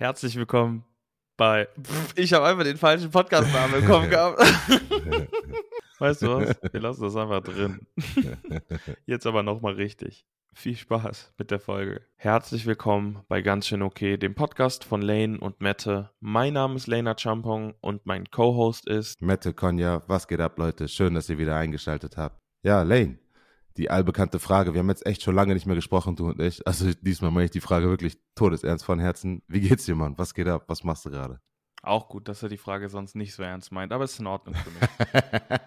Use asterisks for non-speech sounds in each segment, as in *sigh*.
Herzlich willkommen bei. Pff, ich habe einfach den falschen Podcast-Namen bekommen *laughs* gehabt. *laughs* weißt du was? Wir lassen das einfach drin. *laughs* Jetzt aber nochmal richtig. Viel Spaß mit der Folge. Herzlich willkommen bei Ganz schön okay, dem Podcast von Lane und Mette. Mein Name ist Lena Champong und mein Co-Host ist Mette Konja. Was geht ab, Leute? Schön, dass ihr wieder eingeschaltet habt. Ja, Lane, die allbekannte Frage. Wir haben jetzt echt schon lange nicht mehr gesprochen, du und ich. Also diesmal meine ich die Frage wirklich todesernst von Herzen. Wie geht's dir, Mann? Was geht ab? Was machst du gerade? auch gut, dass er die Frage sonst nicht so ernst meint, aber es ist in Ordnung für mich. *laughs*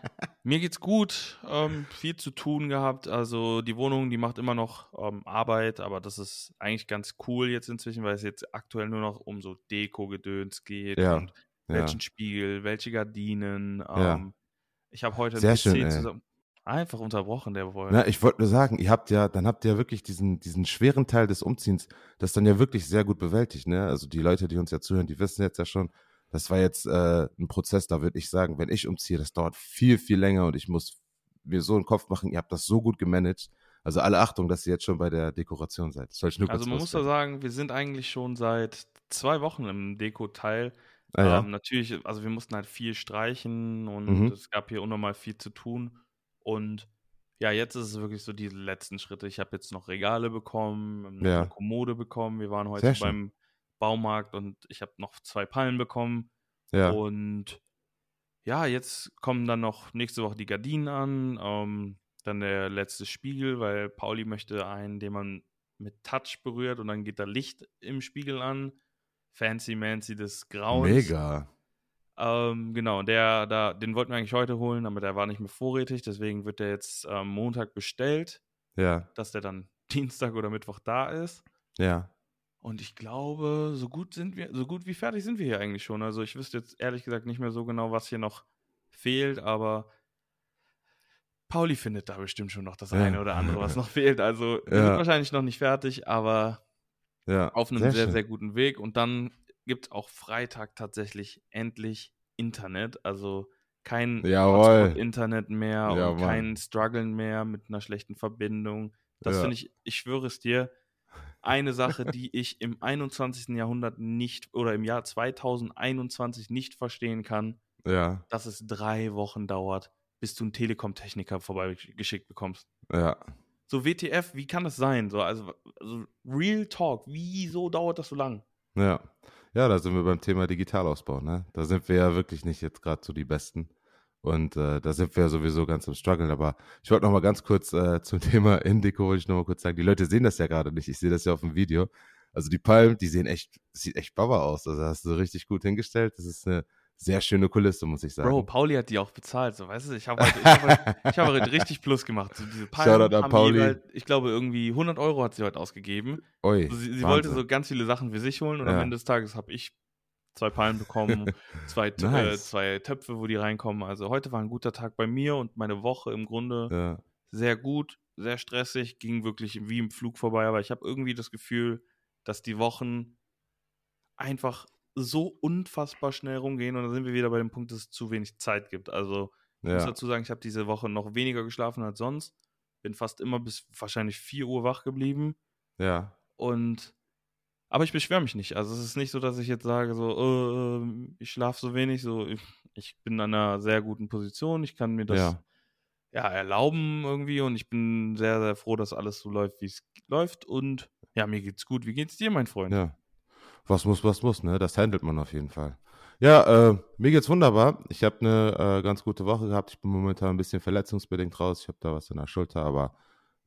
Mir geht's gut, ähm, viel zu tun gehabt. Also die Wohnung, die macht immer noch ähm, Arbeit, aber das ist eigentlich ganz cool jetzt inzwischen, weil es jetzt aktuell nur noch um so Deko-Gedöns geht Ja, und ja. welchen Spiegel, welche Gardinen. Ja. Ähm, ich habe heute ein Sehr PC schön, zusammen. Einfach unterbrochen, der Wohl. Na, ich wollte nur sagen, ihr habt ja, dann habt ihr ja wirklich diesen, diesen schweren Teil des Umziehens, das dann ja wirklich sehr gut bewältigt, ne? Also die Leute, die uns ja zuhören, die wissen jetzt ja schon, das war jetzt äh, ein Prozess, da würde ich sagen, wenn ich umziehe, das dauert viel, viel länger und ich muss mir so einen Kopf machen, ihr habt das so gut gemanagt. Also alle Achtung, dass ihr jetzt schon bei der Dekoration seid. Das soll ich nur Also man muss da sagen, wir sind eigentlich schon seit zwei Wochen im Deko-Teil. Ah, ja? Ähm, natürlich, also wir mussten halt viel streichen und Mhm. es gab hier unnormal viel zu tun. Und ja, jetzt ist es wirklich so diese letzten Schritte. Ich habe jetzt noch Regale bekommen, Ja. eine Kommode bekommen. Wir waren heute beim Baumarkt und ich habe noch zwei Palmen bekommen. ja. Und ja, jetzt kommen dann noch nächste Woche die Gardinen an, ähm, dann der letzte Spiegel, weil Pauli möchte einen, den man mit Touch berührt und dann geht da Licht im Spiegel an. Fancy Mancy des Grauens. Mega. Ähm, genau, der, da, den wollten wir eigentlich heute holen, aber der war nicht mehr vorrätig, deswegen wird der jetzt ähm, Montag bestellt, Ja, dass der dann *laughs* Dienstag oder Mittwoch da ist. ja. Und ich glaube, so gut sind wir, so gut wie fertig sind wir hier eigentlich schon. Also ich wüsste jetzt ehrlich gesagt nicht mehr so genau, was hier noch fehlt, aber Pauli findet da bestimmt schon noch das Ja. eine oder andere, was noch fehlt. Also wir Ja. sind wahrscheinlich noch nicht fertig, aber Ja. auf einem sehr, sehr, schön. guten Weg. Und dann gibt es auch Freitag tatsächlich endlich Internet. Also kein Jawohl. Internet mehr Ja, und Mann. kein Struggeln mehr mit einer schlechten Verbindung. Das Ja. finde ich, ich schwöre es dir, eine Sache, *laughs* die ich im 21. Jahrhundert nicht oder im Jahr 2021 nicht verstehen kann, Ja, dass es drei Wochen dauert, bis du einen Telekom-Techniker vorbeigeschickt bekommst. ja. So WTF, wie kann das sein? So, also, also Real Talk, wieso dauert das so lang? Ja. Ja, da sind wir beim Thema Digitalausbau, ne? Da sind wir ja wirklich nicht jetzt gerade so die Besten. Und äh, da sind wir ja sowieso ganz im Struggle. Aber ich wollte noch mal ganz kurz äh, *laughs* zum Thema Indico, wollte ich noch mal kurz sagen. Die Leute sehen das ja gerade nicht. Ich sehe das ja auf dem Video. Also die Palmen, die sehen echt, sieht echt Baba aus. Also hast du richtig gut hingestellt. Das ist eine sehr schöne Kulisse, muss ich sagen. Bro, Pauli hat die auch bezahlt, so weißt du, ich habe *laughs* heute, ich hab heute, ich hab heute richtig Plus gemacht. So, diese Palmen Shoutout an Pauli. jeweils- ich glaube, irgendwie 100 Euro hat sie heute ausgegeben. Ui, So, sie sie wollte so ganz viele Sachen für sich holen und Ja. am Ende des Tages habe ich zwei Palmen bekommen, *laughs* zwei, äh, Nice. zwei Töpfe, wo die reinkommen. Also heute war ein guter Tag bei mir und meine Woche im Grunde Ja, sehr gut, sehr stressig, ging wirklich wie im Flug vorbei, aber ich habe irgendwie das Gefühl, dass die Wochen einfach so unfassbar schnell rumgehen und da sind wir wieder bei dem Punkt, dass es zu wenig Zeit gibt. Also ich muss ja, dazu sagen, ich habe diese Woche noch weniger geschlafen als sonst, bin fast immer bis wahrscheinlich 4 Uhr wach geblieben ja, und aber ich beschwere mich nicht. Also es ist nicht so, dass ich jetzt sage, so, äh, ich schlafe so wenig, so, ich, ich bin an einer sehr guten Position, ich kann mir das ja. ja, erlauben irgendwie und ich bin sehr, sehr froh, dass alles so läuft, wie es läuft und ja, mir geht's gut. Wie geht's dir, mein Freund? Ja. Was muss, was muss, ne? Das handelt man auf jeden Fall. Ja, äh, mir geht's wunderbar. Ich habe eine äh, ganz gute Woche gehabt. Ich bin momentan ein bisschen verletzungsbedingt raus. Ich habe da was in der Schulter, aber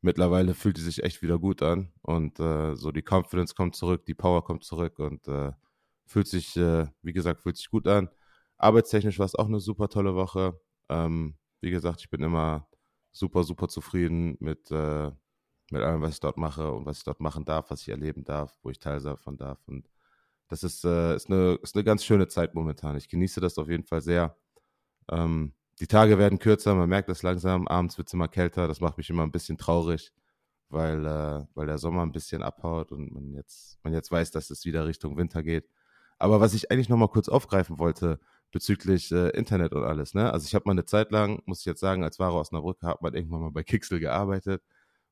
mittlerweile fühlt die sich echt wieder gut an. Und äh, so die Confidence kommt zurück, die Power kommt zurück und äh, fühlt sich, äh, wie gesagt, fühlt sich gut an. Arbeitstechnisch war es auch eine super tolle Woche. Ähm, wie gesagt, ich bin immer super, super zufrieden mit, äh, mit allem, was ich dort mache und was ich dort machen darf, was ich erleben darf, wo ich Teil davon darf. Und das ist, äh, ist, eine, ist eine ganz schöne Zeit momentan. Ich genieße das auf jeden Fall sehr. Ähm, die Tage werden kürzer, man merkt das langsam. Abends wird es immer kälter. Das macht mich immer ein bisschen traurig, weil, äh, weil der Sommer ein bisschen abhaut und man jetzt, man jetzt weiß, dass es wieder Richtung Winter geht. Aber was ich eigentlich noch mal kurz aufgreifen wollte bezüglich äh, Internet und alles, ne? Also ich habe mal eine Zeit lang, muss ich jetzt sagen, als Wahrer aus Osnabrück hat man irgendwann mal bei Kixel gearbeitet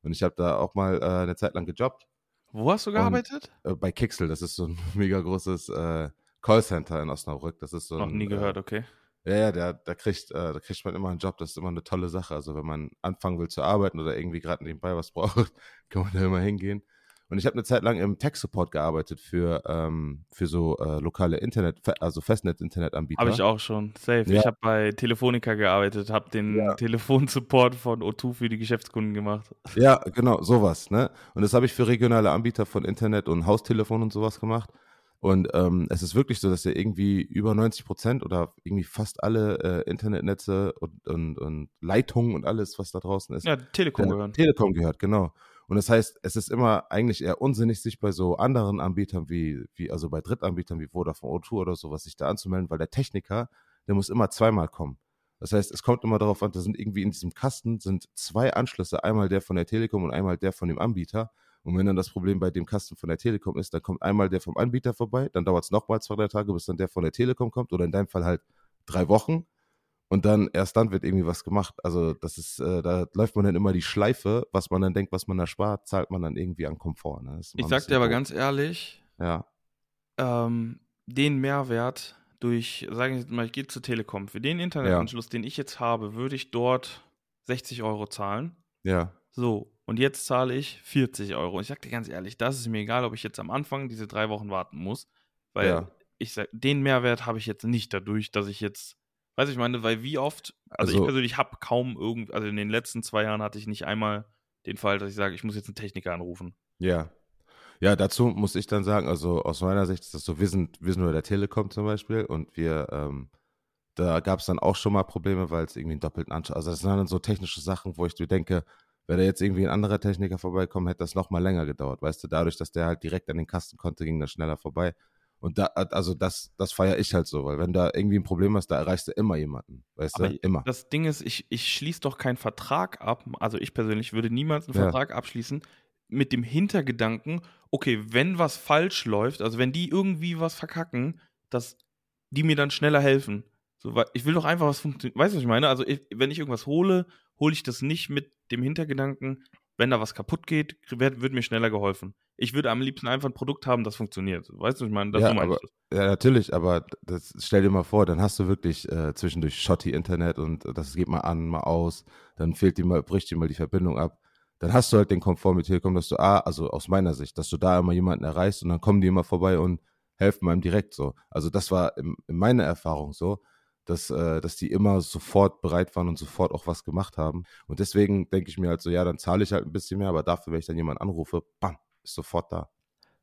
und ich habe da auch mal äh, eine Zeit lang gejobbt Wo hast du gearbeitet? Und, äh, bei Kixel, das ist so ein *laughs* mega großes äh, Callcenter in Osnabrück. Das ist so Noch ein, nie äh, gehört, okay. Ja, ja, da, da, kriegt, äh, da kriegt man immer einen Job, das ist immer eine tolle Sache. Also wenn man anfangen will zu arbeiten oder irgendwie gerade nebenbei was *laughs* braucht, kann man da immer hingehen. Und ich habe eine Zeit lang im Tech-Support gearbeitet für, ähm, für so äh, lokale Internet, also Festnetz-Internetanbieter. Habe ich auch schon, safe. Ja. Ich habe bei Telefonica gearbeitet, habe den Ja. Telefonsupport von O2 für die Geschäftskunden gemacht. Ja, genau, sowas, ne? Und das habe ich für regionale Anbieter von Internet und Haustelefon und sowas gemacht. Und ähm, es ist wirklich so, dass ja irgendwie über 90 Prozent oder irgendwie fast alle äh, Internetnetze und, und, und Leitungen und alles, was da draußen ist, Ja, Telekom der gehören. Telekom gehört, genau. Und das heißt, es ist immer eigentlich eher unsinnig, sich bei so anderen Anbietern wie, wie also bei Drittanbietern wie Vodafone O2 oder sowas, sich da anzumelden, weil der Techniker, der muss immer zweimal kommen. Das heißt, es kommt immer darauf an, da sind irgendwie in diesem Kasten sind zwei Anschlüsse, einmal der von der Telekom und einmal der von dem Anbieter. Und wenn dann das Problem bei dem Kasten von der Telekom ist, dann kommt einmal der vom Anbieter vorbei, dann dauert es nochmal zwei, drei Tage, bis dann der von der Telekom kommt oder in deinem Fall halt drei Wochen. Und dann, erst dann wird irgendwie was gemacht. Also, das ist, äh, da läuft man dann immer die Schleife, was man dann denkt, was man da spart, zahlt man dann irgendwie an Komfort. Ne? Ich sag dir aber doof. ganz ehrlich, Ja, ähm, den Mehrwert durch, sagen wir jetzt mal, ich gehe zur Telekom. Für den Internetanschluss, den ich jetzt habe, würde ich dort 60 Euro zahlen. ja, So, und jetzt zahle ich 40 Euro. Und ich sag dir ganz ehrlich, das ist mir egal, ob ich jetzt am Anfang diese drei Wochen warten muss, weil Ja. ich sag, den Mehrwert habe ich jetzt nicht dadurch, dass ich jetzt, weiß ich meine, weil wie oft, also, ich Also- persönlich habe kaum irgend, also in den letzten zwei Jahren hatte ich nicht einmal den Fall, dass ich sage, ich muss jetzt einen Techniker anrufen. ja. Ja, dazu muss ich dann sagen, also aus meiner Sicht ist das so, wir sind, wir sind nur der Telekom zum Beispiel und wir, ähm, da gab es dann auch schon mal Probleme, weil es irgendwie einen doppelten Anschluss, also das sind dann so technische Sachen, wo ich mir denke, wäre da jetzt irgendwie ein anderer Techniker vorbeikommen, hätte das noch mal länger gedauert, weißt du, dadurch, dass der halt direkt an den Kasten konnte, ging das schneller vorbei. Und da, also das, das feiere ich halt so, weil wenn da irgendwie ein Problem ist, da erreichst du immer jemanden, weißt Aber du, immer. Das Ding ist, ich, ich schließe doch keinen Vertrag ab, also ich persönlich würde niemals einen Ja. Vertrag abschließen mit dem Hintergedanken, okay, wenn was falsch läuft, also wenn die irgendwie was verkacken, dass die mir dann schneller helfen. So, weil ich will doch einfach was funktionieren. Weißt du, was ich meine? Also, ich, wenn ich irgendwas hole, hole ich das nicht mit dem Hintergedanken, wenn da was kaputt geht, wird, wird mir schneller geholfen. Ich würde am liebsten einfach ein Produkt haben, das funktioniert. Weißt du, was ich meine? Das Ja, aber-. Ja, natürlich, aber das, stell dir mal vor, dann hast du wirklich äh, zwischendurch Shotty Internet und das geht mal an, mal aus, dann fehlt dir mal, bricht dir mal die Verbindung ab. Dann hast du halt den Komfort mit Telekom, dass du, ah, also aus meiner Sicht, dass du da immer jemanden erreichst und dann kommen die immer vorbei und helfen einem direkt so. Also das war in, in meiner Erfahrung so, dass, äh, dass die immer sofort bereit waren und sofort auch was gemacht haben. Und deswegen denke ich mir halt so, ja, dann zahle ich halt ein bisschen mehr, aber dafür, wenn ich dann jemanden anrufe, bam, ist sofort da.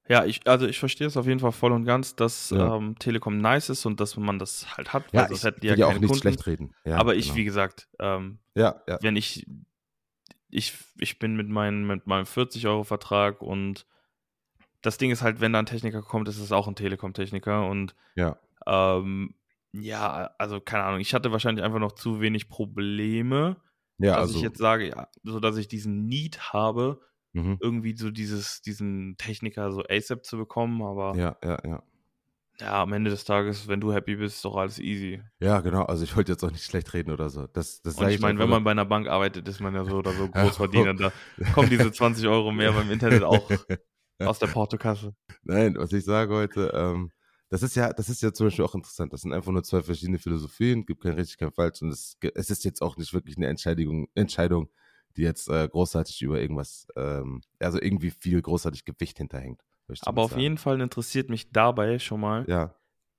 Ja, ich, also ich verstehe es auf jeden Fall voll und ganz, dass Ja. ähm, Telekom nice ist und dass man das halt hat, Ja, ich hätten die will ja ja auch nicht Kunden. schlecht reden. Ja, Aber ich, genau. wie gesagt, ähm, Ja, ja. wenn ich, ich, ich bin mit, meinem mit meinem 40-Euro-Vertrag und das Ding ist halt, wenn da ein Techniker kommt, ist es auch ein Telekom-Techniker und Ja. ähm, ja, also keine Ahnung, ich hatte wahrscheinlich einfach noch zu wenig Probleme, Ja, dass also. ich jetzt sage, ja, so dass ich diesen Need habe, mhm. irgendwie so dieses, diesen Techniker so ASAP zu bekommen, aber Ja, ja, ja. Ja, am Ende des Tages, wenn du happy bist, ist doch alles easy. Ja, genau. Also ich wollte jetzt auch nicht schlecht reden oder so. Das, das Und ich meine, wenn man bei einer Bank arbeitet, ist man ja so oder so *laughs* Großverdiener. Da *laughs* kommen diese 20 Euro mehr beim Internet auch *laughs* aus der Portokasse. Nein, was ich sage heute, ähm, das ist ja, das ist ja zum Beispiel auch interessant. Das sind einfach nur zwei verschiedene Philosophien, gibt kein richtig, kein falsch. Und es, es ist jetzt auch nicht wirklich eine Entscheidung, Entscheidung, die jetzt äh, großartig über irgendwas, ähm, also irgendwie viel großartig Gewicht hinterhängt. Aber auf sagen. jeden Fall interessiert mich dabei schon mal, Ja,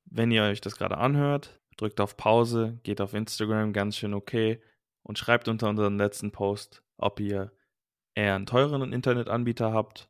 wenn ihr euch das gerade anhört, drückt auf Pause, geht auf Instagram, ganz schön okay, und schreibt unter unseren letzten Post, ob ihr eher einen teureren Internetanbieter habt,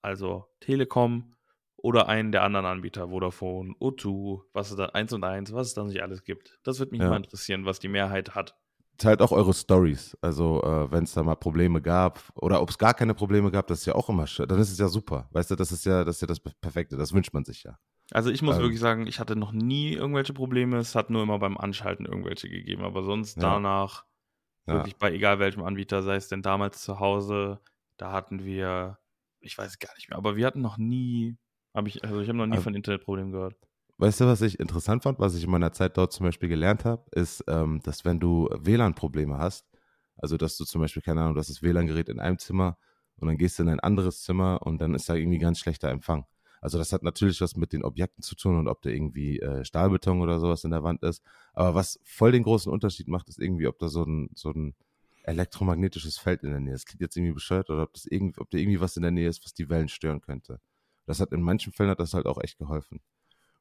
also Telekom, oder einen der anderen Anbieter, Vodafone, O2, was es da, 1 und 1, was es da nicht alles gibt. Das würde mich Ja. mal interessieren, was die Mehrheit hat. teilt auch eure Stories. Also, äh, wenn es da mal Probleme gab oder ob es gar keine Probleme gab, das ist ja auch immer schön. Dann ist es ja super. Weißt du, das ist ja das, ist ja das Perfekte. Das wünscht man sich ja. Also ich muss Ähm. wirklich sagen, ich hatte noch nie irgendwelche Probleme. Es hat nur immer beim Anschalten irgendwelche gegeben. Aber sonst Ja. danach, wirklich bei egal welchem Anbieter, sei es denn damals zu Hause, da hatten wir, ich weiß gar nicht mehr, aber wir hatten noch nie, habe ich, also ich habe noch nie Also- von Internetproblemen gehört. Weißt du, was ich interessant fand, was ich in meiner Zeit dort zum Beispiel gelernt habe, ist, ähm, dass wenn du WLAN-Probleme hast, also dass du zum Beispiel, keine Ahnung, du hast das WLAN-Gerät in einem Zimmer und dann gehst du in ein anderes Zimmer und dann ist da irgendwie ganz schlechter Empfang. Also das hat natürlich was mit den Objekten zu tun und ob da irgendwie äh, Stahlbeton oder sowas in der Wand ist. Aber was voll den großen Unterschied macht, ist irgendwie, ob da so ein, so ein elektromagnetisches Feld in der Nähe ist. Das klingt jetzt irgendwie bescheuert oder ob, das irgendwie, ob da irgendwie was in der Nähe ist, was die Wellen stören könnte. Das hat in manchen Fällen hat das halt auch echt geholfen.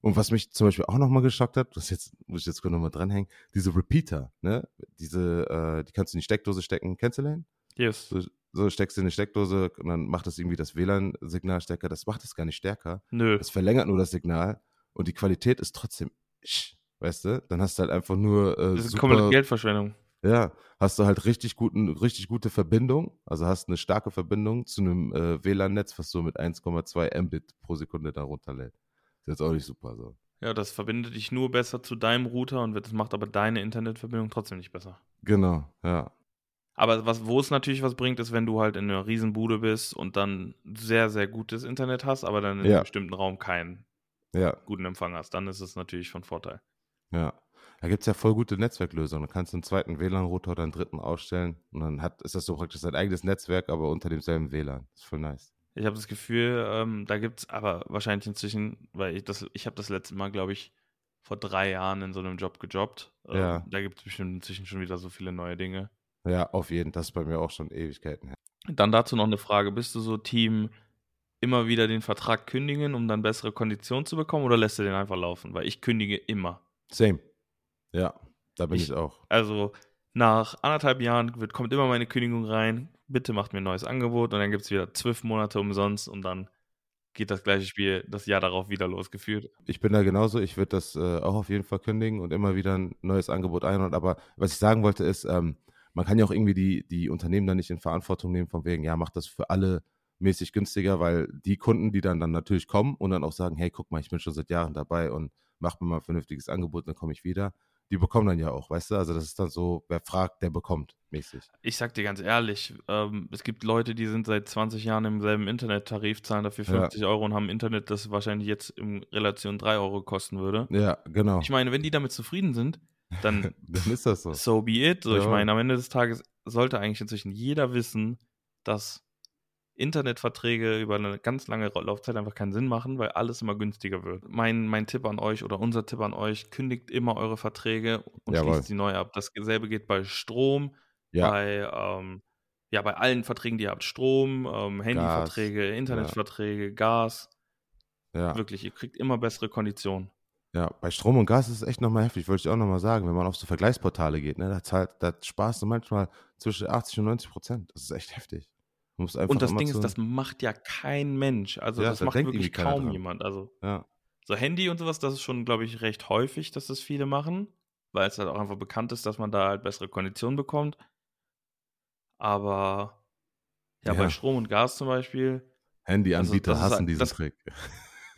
Und was mich zum Beispiel auch nochmal geschockt hat, das jetzt, muss ich jetzt kurz nochmal dranhängen, diese Repeater, ne? Diese, äh, die kannst du in die Steckdose stecken. Kennst du den? Yes. So, so steckst du in eine Steckdose und dann macht das irgendwie das WLAN-Signal stärker. Das macht es gar nicht stärker. Nö. Das verlängert nur das Signal und die Qualität ist trotzdem, weißt du? Dann hast du halt einfach nur. Äh, Das ist super, komplette Geldverschwendung. Ja, hast du halt richtig guten, richtig gute Verbindung. Also hast eine starke Verbindung zu einem äh, WLAN-Netz, was so mit 1,2 Mbit pro Sekunde da runterlädt. Ist jetzt auch nicht super so. Ja, das verbindet dich nur besser zu deinem Router und das macht aber deine Internetverbindung trotzdem nicht besser. Genau, ja. Aber was, wo es natürlich was bringt, ist, wenn du halt in einer Riesenbude bist und dann sehr, sehr gutes Internet hast, aber dann in Ja. einem bestimmten Raum keinen Ja, guten Empfang hast. Dann ist es natürlich von Vorteil. ja. Da gibt es ja voll gute Netzwerklösungen. Da kannst du einen zweiten WLAN-Router oder einen dritten ausstellen und dann hat, ist das so praktisch sein eigenes Netzwerk, aber unter demselben WLAN. ist voll nice. Ich habe das Gefühl, ähm, da gibt es aber wahrscheinlich inzwischen, weil ich das, ich habe das letzte Mal, glaube ich, vor drei Jahren in so einem Job gejobbt. Ähm, Ja. Da gibt es bestimmt inzwischen schon wieder so viele neue Dinge. Ja, auf jeden Fall. Das ist bei mir auch schon Ewigkeiten her. Dann dazu noch eine Frage. Bist du so Team immer wieder den Vertrag kündigen, um dann bessere Konditionen zu bekommen oder lässt du den einfach laufen? Weil ich kündige immer. Same. Ja, da bin ich, Ich- auch. Also nach anderthalb Jahren wird, kommt immer meine Kündigung rein. Bitte macht mir ein neues Angebot und dann gibt es wieder zwölf Monate umsonst und dann geht das gleiche Spiel das Jahr darauf wieder losgeführt. Ich bin da genauso. Ich würde das äh, auch auf jeden Fall kündigen und immer wieder ein neues Angebot einholen. Aber was ich sagen wollte ist, ähm, man kann ja auch irgendwie die, die Unternehmen dann nicht in Verantwortung nehmen, von wegen, ja, macht das für alle mäßig günstiger, weil die Kunden, die dann, dann natürlich kommen und dann auch sagen, hey, guck mal, ich bin schon seit Jahren dabei und macht mir mal ein vernünftiges Angebot, dann komme ich wieder. Die bekommen dann ja auch, weißt du? Also das ist dann so, wer fragt, der bekommt, mäßig. Ich sag dir ganz ehrlich, ähm, es gibt Leute, die sind seit 20 Jahren im selben Internettarif, zahlen dafür Ja. 50 Euro und haben Internet, das wahrscheinlich jetzt in Relation 3 Euro kosten würde. Ja, genau. Ich meine, wenn die damit zufrieden sind, dann *laughs* dann ist das so. so be it. So, ich Ja. meine, am Ende des Tages sollte eigentlich inzwischen jeder wissen, dass Internetverträge über eine ganz lange Laufzeit einfach keinen Sinn machen, weil alles immer günstiger wird. Mein, mein Tipp an euch oder unser Tipp an euch, kündigt immer eure Verträge und Jawohl. schließt sie neu ab. Dasselbe geht bei Strom, Ja, bei, ähm, ja, bei allen Verträgen, die ihr habt. Strom, ähm, Handyverträge, Internetverträge, Gas. ja. Wirklich, ihr kriegt immer bessere Konditionen. Ja, bei Strom und Gas ist es echt nochmal heftig, wollte ich auch nochmal sagen. Wenn man auf so Vergleichsportale geht, ne, da, zahlt, da sparst du manchmal zwischen 80 und 90 Prozent. Das ist echt heftig. Und das Ding ist, das macht ja kein Mensch. Also Ja, das da macht wirklich kaum dran. jemand. Also Ja, so Handy und sowas, das ist schon, glaube ich, recht häufig, dass das viele machen, weil es halt auch einfach bekannt ist, dass man da halt bessere Konditionen bekommt. Aber ja, Ja. bei Strom und Gas zum Beispiel, Handyanbieter das ist hassen halt- diesen das- Trick.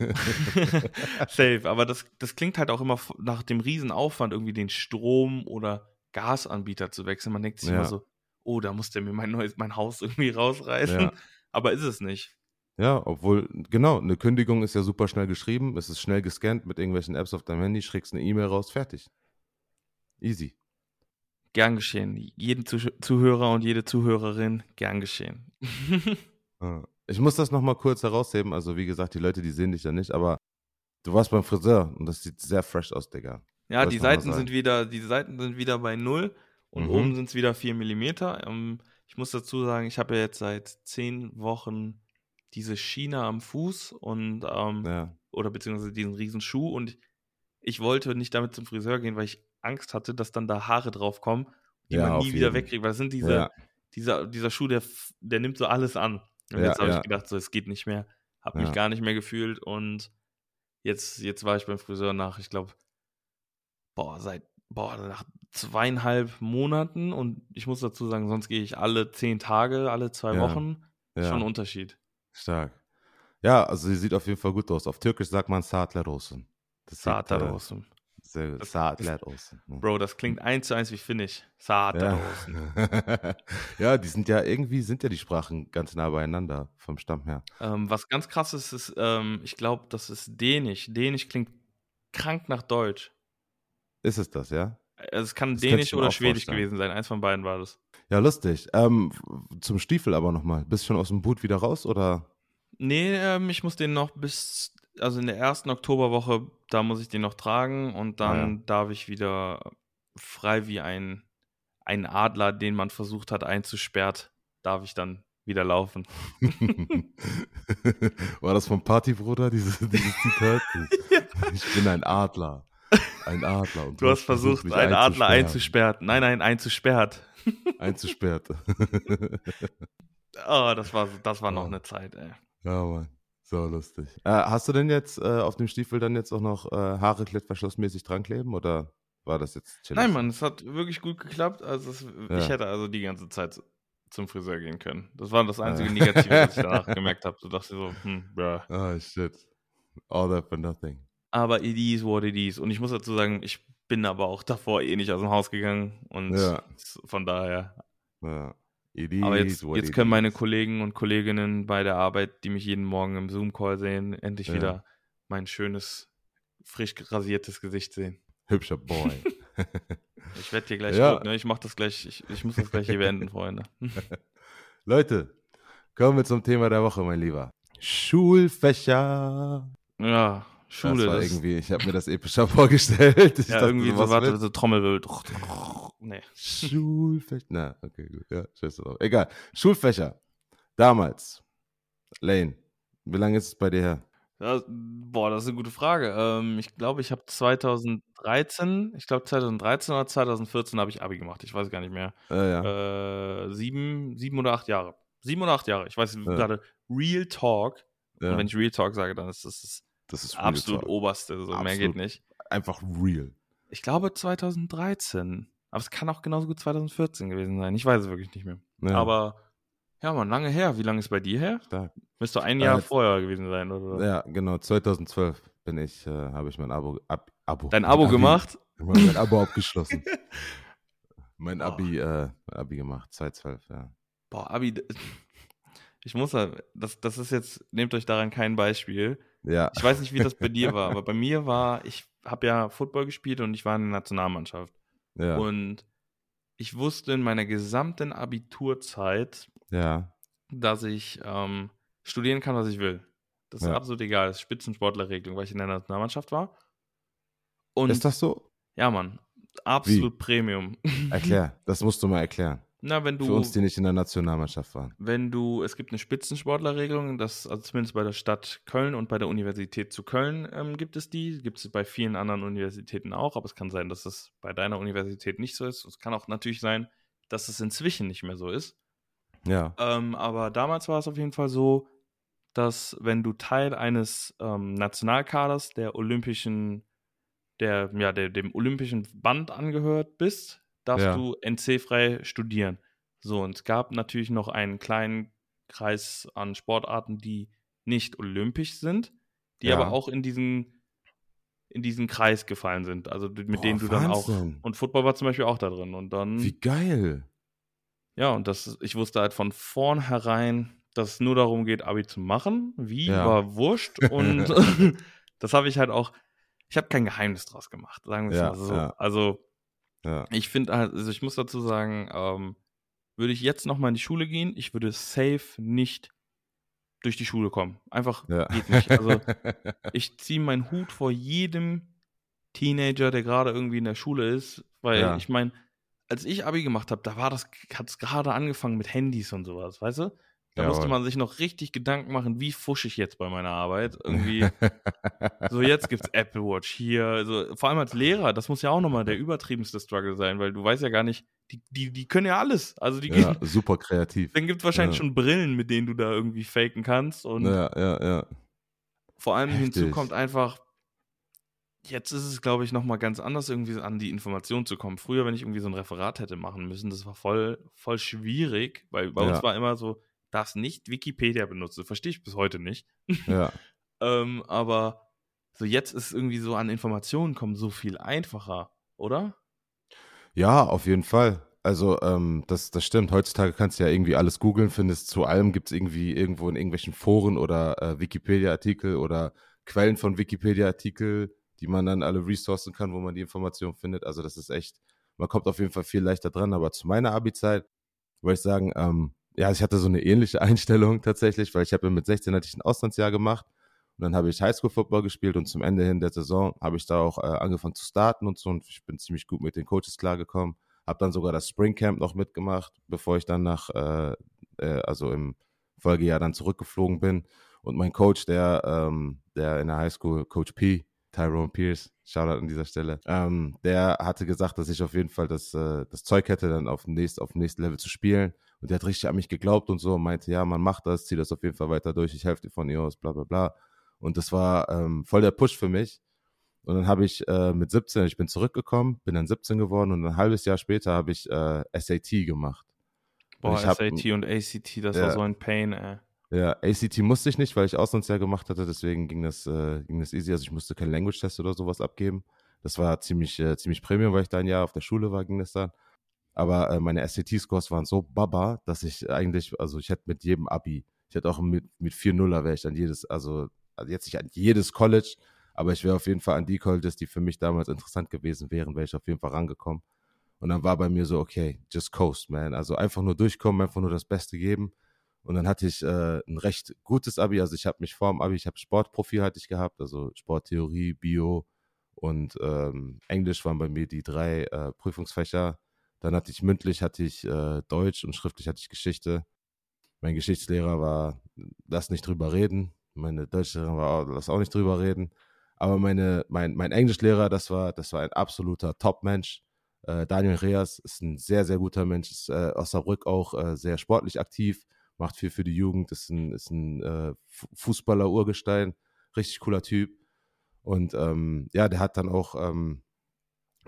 *laughs* *laughs* safe. Aber das, das klingt halt auch immer nach dem Riesenaufwand, irgendwie den Strom- oder Gasanbieter zu wechseln. Man denkt sich Ja. immer so, oh, da muss der mir mein neues, mein Haus *laughs* irgendwie rausreißen. Ja. Aber ist es nicht. Ja, obwohl, genau, eine Kündigung ist ja super schnell geschrieben, es ist schnell gescannt mit irgendwelchen Apps auf deinem Handy, schrägst eine E-Mail raus, fertig. Easy. Gern geschehen. Jeden Zuh Zuhörer und jede Zuhörerin, gern geschehen. Ja. *laughs* Ich muss das nochmal kurz herausheben. Also, wie gesagt, die Leute, die sehen dich ja nicht, aber du warst beim Friseur und das sieht sehr fresh aus, Digga. ja, die Seiten sind wieder, die Seiten sind wieder bei null und Mhm. oben sind es wieder 4 mm. Ähm, ich muss dazu sagen, ich habe ja jetzt seit 10 Wochen diese Schiene am Fuß und ähm, Ja, oder beziehungsweise diesen riesen Schuh und ich wollte nicht damit zum Friseur gehen, weil ich Angst hatte, dass dann da Haare drauf kommen, die Ja, man nie wieder wegkriegt, weil das sind diese, ja, dieser, dieser Schuh, der, der nimmt so alles an. Und jetzt habe ich gedacht, so, es geht nicht mehr. Habe mich gar nicht mehr gefühlt und jetzt, jetzt war ich beim Friseur nach, ich glaube, boah, seit, boah, nach zweieinhalb Monaten und ich muss dazu sagen, sonst gehe ich alle zehn Tage, alle zwei Ja. Wochen. ja. Schon ein Unterschied. Stark. Ja, also sie sieht auf jeden Fall gut aus. Auf Türkisch sagt man Saatler olsun. Das sieht, Saat äh, Saatler. Ja. Bro, das klingt eins zu eins wie Finnisch. Saat Ja. *laughs* ja, die sind ja irgendwie sind ja die Sprachen ganz nah beieinander vom Stamm her. Ähm, was ganz krass ist, ist, ähm, ich glaube, das ist Dänisch. Dänisch klingt krank nach Deutsch. Ist es das, ja? Also es kann Das Dänisch oder Schwedisch vorstellen. gewesen sein. Eins von beiden war das. Ja, lustig. Ähm, zum Stiefel aber nochmal. Bist du schon aus dem Boot wieder raus oder? Nee, ähm, ich muss den noch bis, also in der ersten Oktoberwoche, da muss ich den noch tragen und dann Ah, ja. darf ich wieder frei wie ein, ein Adler, den man versucht hat einzusperrt, darf ich dann wieder laufen. *laughs* War das vom Partybruder, dieses, dieses Zitat? *laughs* Ich bin ein Adler. Ein Adler. Und Du hast versucht, mich einen Adler einzusperren. Nein, nein, einzusperrt. *laughs* Einzusperrt. *laughs* Oh, das war, das war noch Ja. eine Zeit, ey. ja, Mann. So lustig. Äh, hast du denn jetzt äh, auf dem Stiefel dann jetzt auch noch äh, Haare klettverschlussmäßig dran kleben oder war das jetzt chillig? Nein, Mann, es hat wirklich gut geklappt. Also es, Ja. ich hätte also die ganze Zeit zum Friseur gehen können. Das war das einzige Ja. Negative, was ich *laughs* danach gemerkt habe. So dachte ich so, hm, bruh. Ah, shit. All that for nothing. Aber it is what it is. Und ich muss dazu sagen, ich bin aber auch davor eh nicht aus dem Haus gegangen. Und Ja. von daher. Ja. Aber jetzt, jetzt können meine. Kollegen und Kolleginnen bei der Arbeit, die mich jeden Morgen im Zoom-Call sehen, endlich Ja. wieder mein schönes, frisch rasiertes Gesicht sehen. Hübscher Boy. *laughs* Ich werde hier gleich Ja. rot, ne? Ich mach das gleich, ich, ich muss das gleich hier beenden, *laughs* Freunde. *laughs* Leute, kommen wir zum Thema der Woche, mein Lieber. Schulfächer. Ja, Schule. das war irgendwie, ich habe mir das epischer *laughs* vorgestellt. Ich ja, dachte, irgendwie so, warte, so Trommelwild. Nee. Schulfächer. Na, okay, gut. Ja, scheiß drauf. Egal. Schulfächer. Damals. Lane. Wie lange ist es bei dir her? Ja, boah, das ist eine gute Frage. Ähm, ich glaube, ich habe 2013, ich glaube 2013 oder 2014 habe ich Abi gemacht. Ich weiß gar nicht mehr. Äh, ja. Äh, sieben, sieben oder acht Jahre. Sieben oder acht Jahre. Ich weiß Ja. gerade Real Talk. ja. Und wenn ich Real Talk sage, dann ist das das das ist absolut talk. oberste. So mehr Absolut. geht nicht. Einfach real. Ich glaube 2013. Aber es kann auch genauso gut 2014 gewesen sein. Ich weiß es wirklich nicht mehr. Ja, Aber ja, man, lange her. Wie lange ist bei dir her? stark. Müsste ein Äh, Jahr jetzt- vorher gewesen sein, oder? Ja, genau. 2012 bin ich, äh, habe ich mein Abo, ab, Abo. Dein Abo Abi- gemacht? Mein Abo abgeschlossen. *laughs* mein. Abi, äh, mein Abi gemacht. 2012, ja. Boah, Abi, *laughs* ich muss da, das, das ist jetzt, nehmt euch daran kein Beispiel. Ja. Ich weiß nicht, wie das bei *laughs* dir war, aber bei mir war, ich habe ja Football gespielt und ich war in der Nationalmannschaft. Ja. Und ich wusste in meiner gesamten Abiturzeit, ja. dass ich ähm, studieren kann, was ich will. Das ist Ja. absolut egal. Das ist Spitzensportlerregelung, weil ich in der Nationalmannschaft war. Und Ist das so? ja, Mann, absolut Premium. *laughs* Erklär. Das musst du mal erklären. Na, wenn du Für uns, die nicht in der Nationalmannschaft waren. wenn du, es gibt eine Spitzensportlerregelung, das, also zumindest bei der Stadt Köln und bei der Universität zu Köln ähm, gibt es die, gibt es bei vielen anderen Universitäten auch, aber es kann sein, dass es bei deiner Universität nicht so ist. Es kann auch natürlich sein, dass es inzwischen nicht mehr so ist. Ja. Ähm, aber damals war es auf jeden Fall so, dass wenn du Teil eines ähm, Nationalkaders der olympischen, der, ja, der, dem olympischen Band angehört bist, darfst Ja. du NC-frei studieren. So, und es gab natürlich noch einen kleinen Kreis an Sportarten, die nicht olympisch sind, die Ja. aber auch in diesen, in diesen Kreis gefallen sind. Also mit Boah, denen du dann auch. Wahnsinn. Und Football war zum Beispiel auch da drin. Und dann. Wie geil. Ja, und das, ich wusste halt von vornherein, dass es nur darum geht, Abi zu machen. Wie Ja. war wurscht. Und *laughs* *laughs* das habe ich halt auch, ich habe kein Geheimnis draus gemacht, sagen wir es Ja, mal so. ja. Also Ja. ich finde halt, also ich muss dazu sagen, ähm, würde ich jetzt nochmal in die Schule gehen, ich würde safe nicht durch die Schule kommen. Einfach ja. geht nicht. Also *laughs* ich ziehe meinen Hut vor jedem Teenager, der gerade irgendwie in der Schule ist, weil Ja. ich meine, als ich Abi gemacht habe, da war das, hat es gerade angefangen mit Handys und sowas, weißt du? Da musste man sich noch richtig Gedanken machen, wie fusche ich jetzt bei meiner Arbeit. *laughs* Irgendwie, so jetzt gibt's Apple Watch hier. Also, vor allem als Lehrer, das muss ja auch nochmal der übertriebenste Struggle sein, weil du weißt ja gar nicht, die, die, die können ja alles. Also die ja, gehen, *laughs* super kreativ. dann gibt es wahrscheinlich Ja. schon Brillen, mit denen du da irgendwie faken kannst. Und Ja, ja, ja. vor allem hinzu Heftig. kommt einfach, jetzt ist es, glaube ich, nochmal ganz anders, irgendwie an die Information zu kommen. Früher, wenn ich irgendwie so ein Referat hätte machen müssen, das war voll, voll schwierig, weil bei uns Ja. war immer so, darfst nicht Wikipedia benutzen. Verstehe ich bis heute nicht. ja. *laughs* Ähm, aber so jetzt ist irgendwie so an Informationen kommen so viel einfacher, oder? Ja, auf jeden Fall. Also, ähm, das, das stimmt. Heutzutage kannst du ja irgendwie alles googeln, findest zu allem gibt es irgendwie irgendwo in irgendwelchen Foren oder äh, Wikipedia-Artikel oder Quellen von Wikipedia-Artikel, die man dann alle resourcen kann, wo man die Information findet. Also, das ist echt, man kommt auf jeden Fall viel leichter dran. Aber zu meiner Abi-Zeit, wollte ich sagen, ähm, ja, ich hatte so eine ähnliche *laughs* Einstellung tatsächlich, weil ich habe mit 16 hatte ich ein Auslandsjahr gemacht und dann habe ich Highschool-Football gespielt und zum Ende hin der Saison habe ich da auch äh, angefangen zu starten und so und ich bin ziemlich gut mit den Coaches klargekommen. Habe dann sogar das Spring Camp noch mitgemacht, bevor ich dann nach, äh, äh, also im Folgejahr dann zurückgeflogen bin. Und mein Coach, der, ähm, der in der Highschool, Coach P, Tyrone Pierce, Shoutout an dieser Stelle, ähm, der hatte gesagt, dass ich auf jeden Fall das, äh, das Zeug hätte, dann auf dem, nächsten, auf dem nächsten Level zu spielen. Und der hat richtig an mich geglaubt und so und meinte, ja, man macht das, zieh das auf jeden Fall weiter durch, ich helfe dir von ihr aus, bla bla bla. Und das war ähm, voll der Push für mich. Und dann habe ich äh, mit 17, ich bin zurückgekommen, bin dann 17 geworden und ein halbes Jahr später habe ich äh, SAT gemacht. Boah, hab- SAT und ACT, das Ja. war so ein Pain, ey. Ja, ACT musste ich nicht, weil ich Auslandsjahr gemacht hatte, deswegen ging das, äh, ging das easy. Also ich musste keinen Language-Test oder sowas abgeben. Das war ziemlich, äh, ziemlich Premium, weil ich da ein Jahr auf der Schule war, ging das dann. Aber äh, meine SAT-Scores waren so baba, dass ich eigentlich, also ich hätte mit jedem Abi, ich hätte auch mit, mit 4-0er wäre ich an jedes, also, also jetzt nicht an jedes College, aber ich wäre auf jeden Fall an die Colleges, die für mich damals interessant gewesen wären, wäre ich auf jeden Fall rangekommen. Und dann war bei mir so, okay, just coast, man. Also einfach nur durchkommen, einfach nur das Beste geben. Und dann hatte ich äh, ein recht gutes Abi. Also ich habe mich vor dem Abi, ich habe Sportprofil hatte ich gehabt, also Sporttheorie, Bio und ähm, Englisch waren bei mir die drei äh, Prüfungsfächer. Dann hatte ich mündlich, hatte ich äh, Deutsch und schriftlich hatte ich Geschichte. Mein Geschichtslehrer war, lass nicht drüber reden. Meine Deutschlehrerin war, lass auch nicht drüber reden. Aber meine, mein, mein Englischlehrer, das war, das war ein absoluter Top-Mensch. Äh, Daniel Reas ist ein sehr, sehr guter Mensch, ist äh, aus Saarbrück auch äh, sehr sportlich aktiv, macht viel für die Jugend, ist ein, ist ein äh, Fu- Fußballer-Urgestein, richtig cooler Typ. Und ähm, ja, der hat dann auch ähm,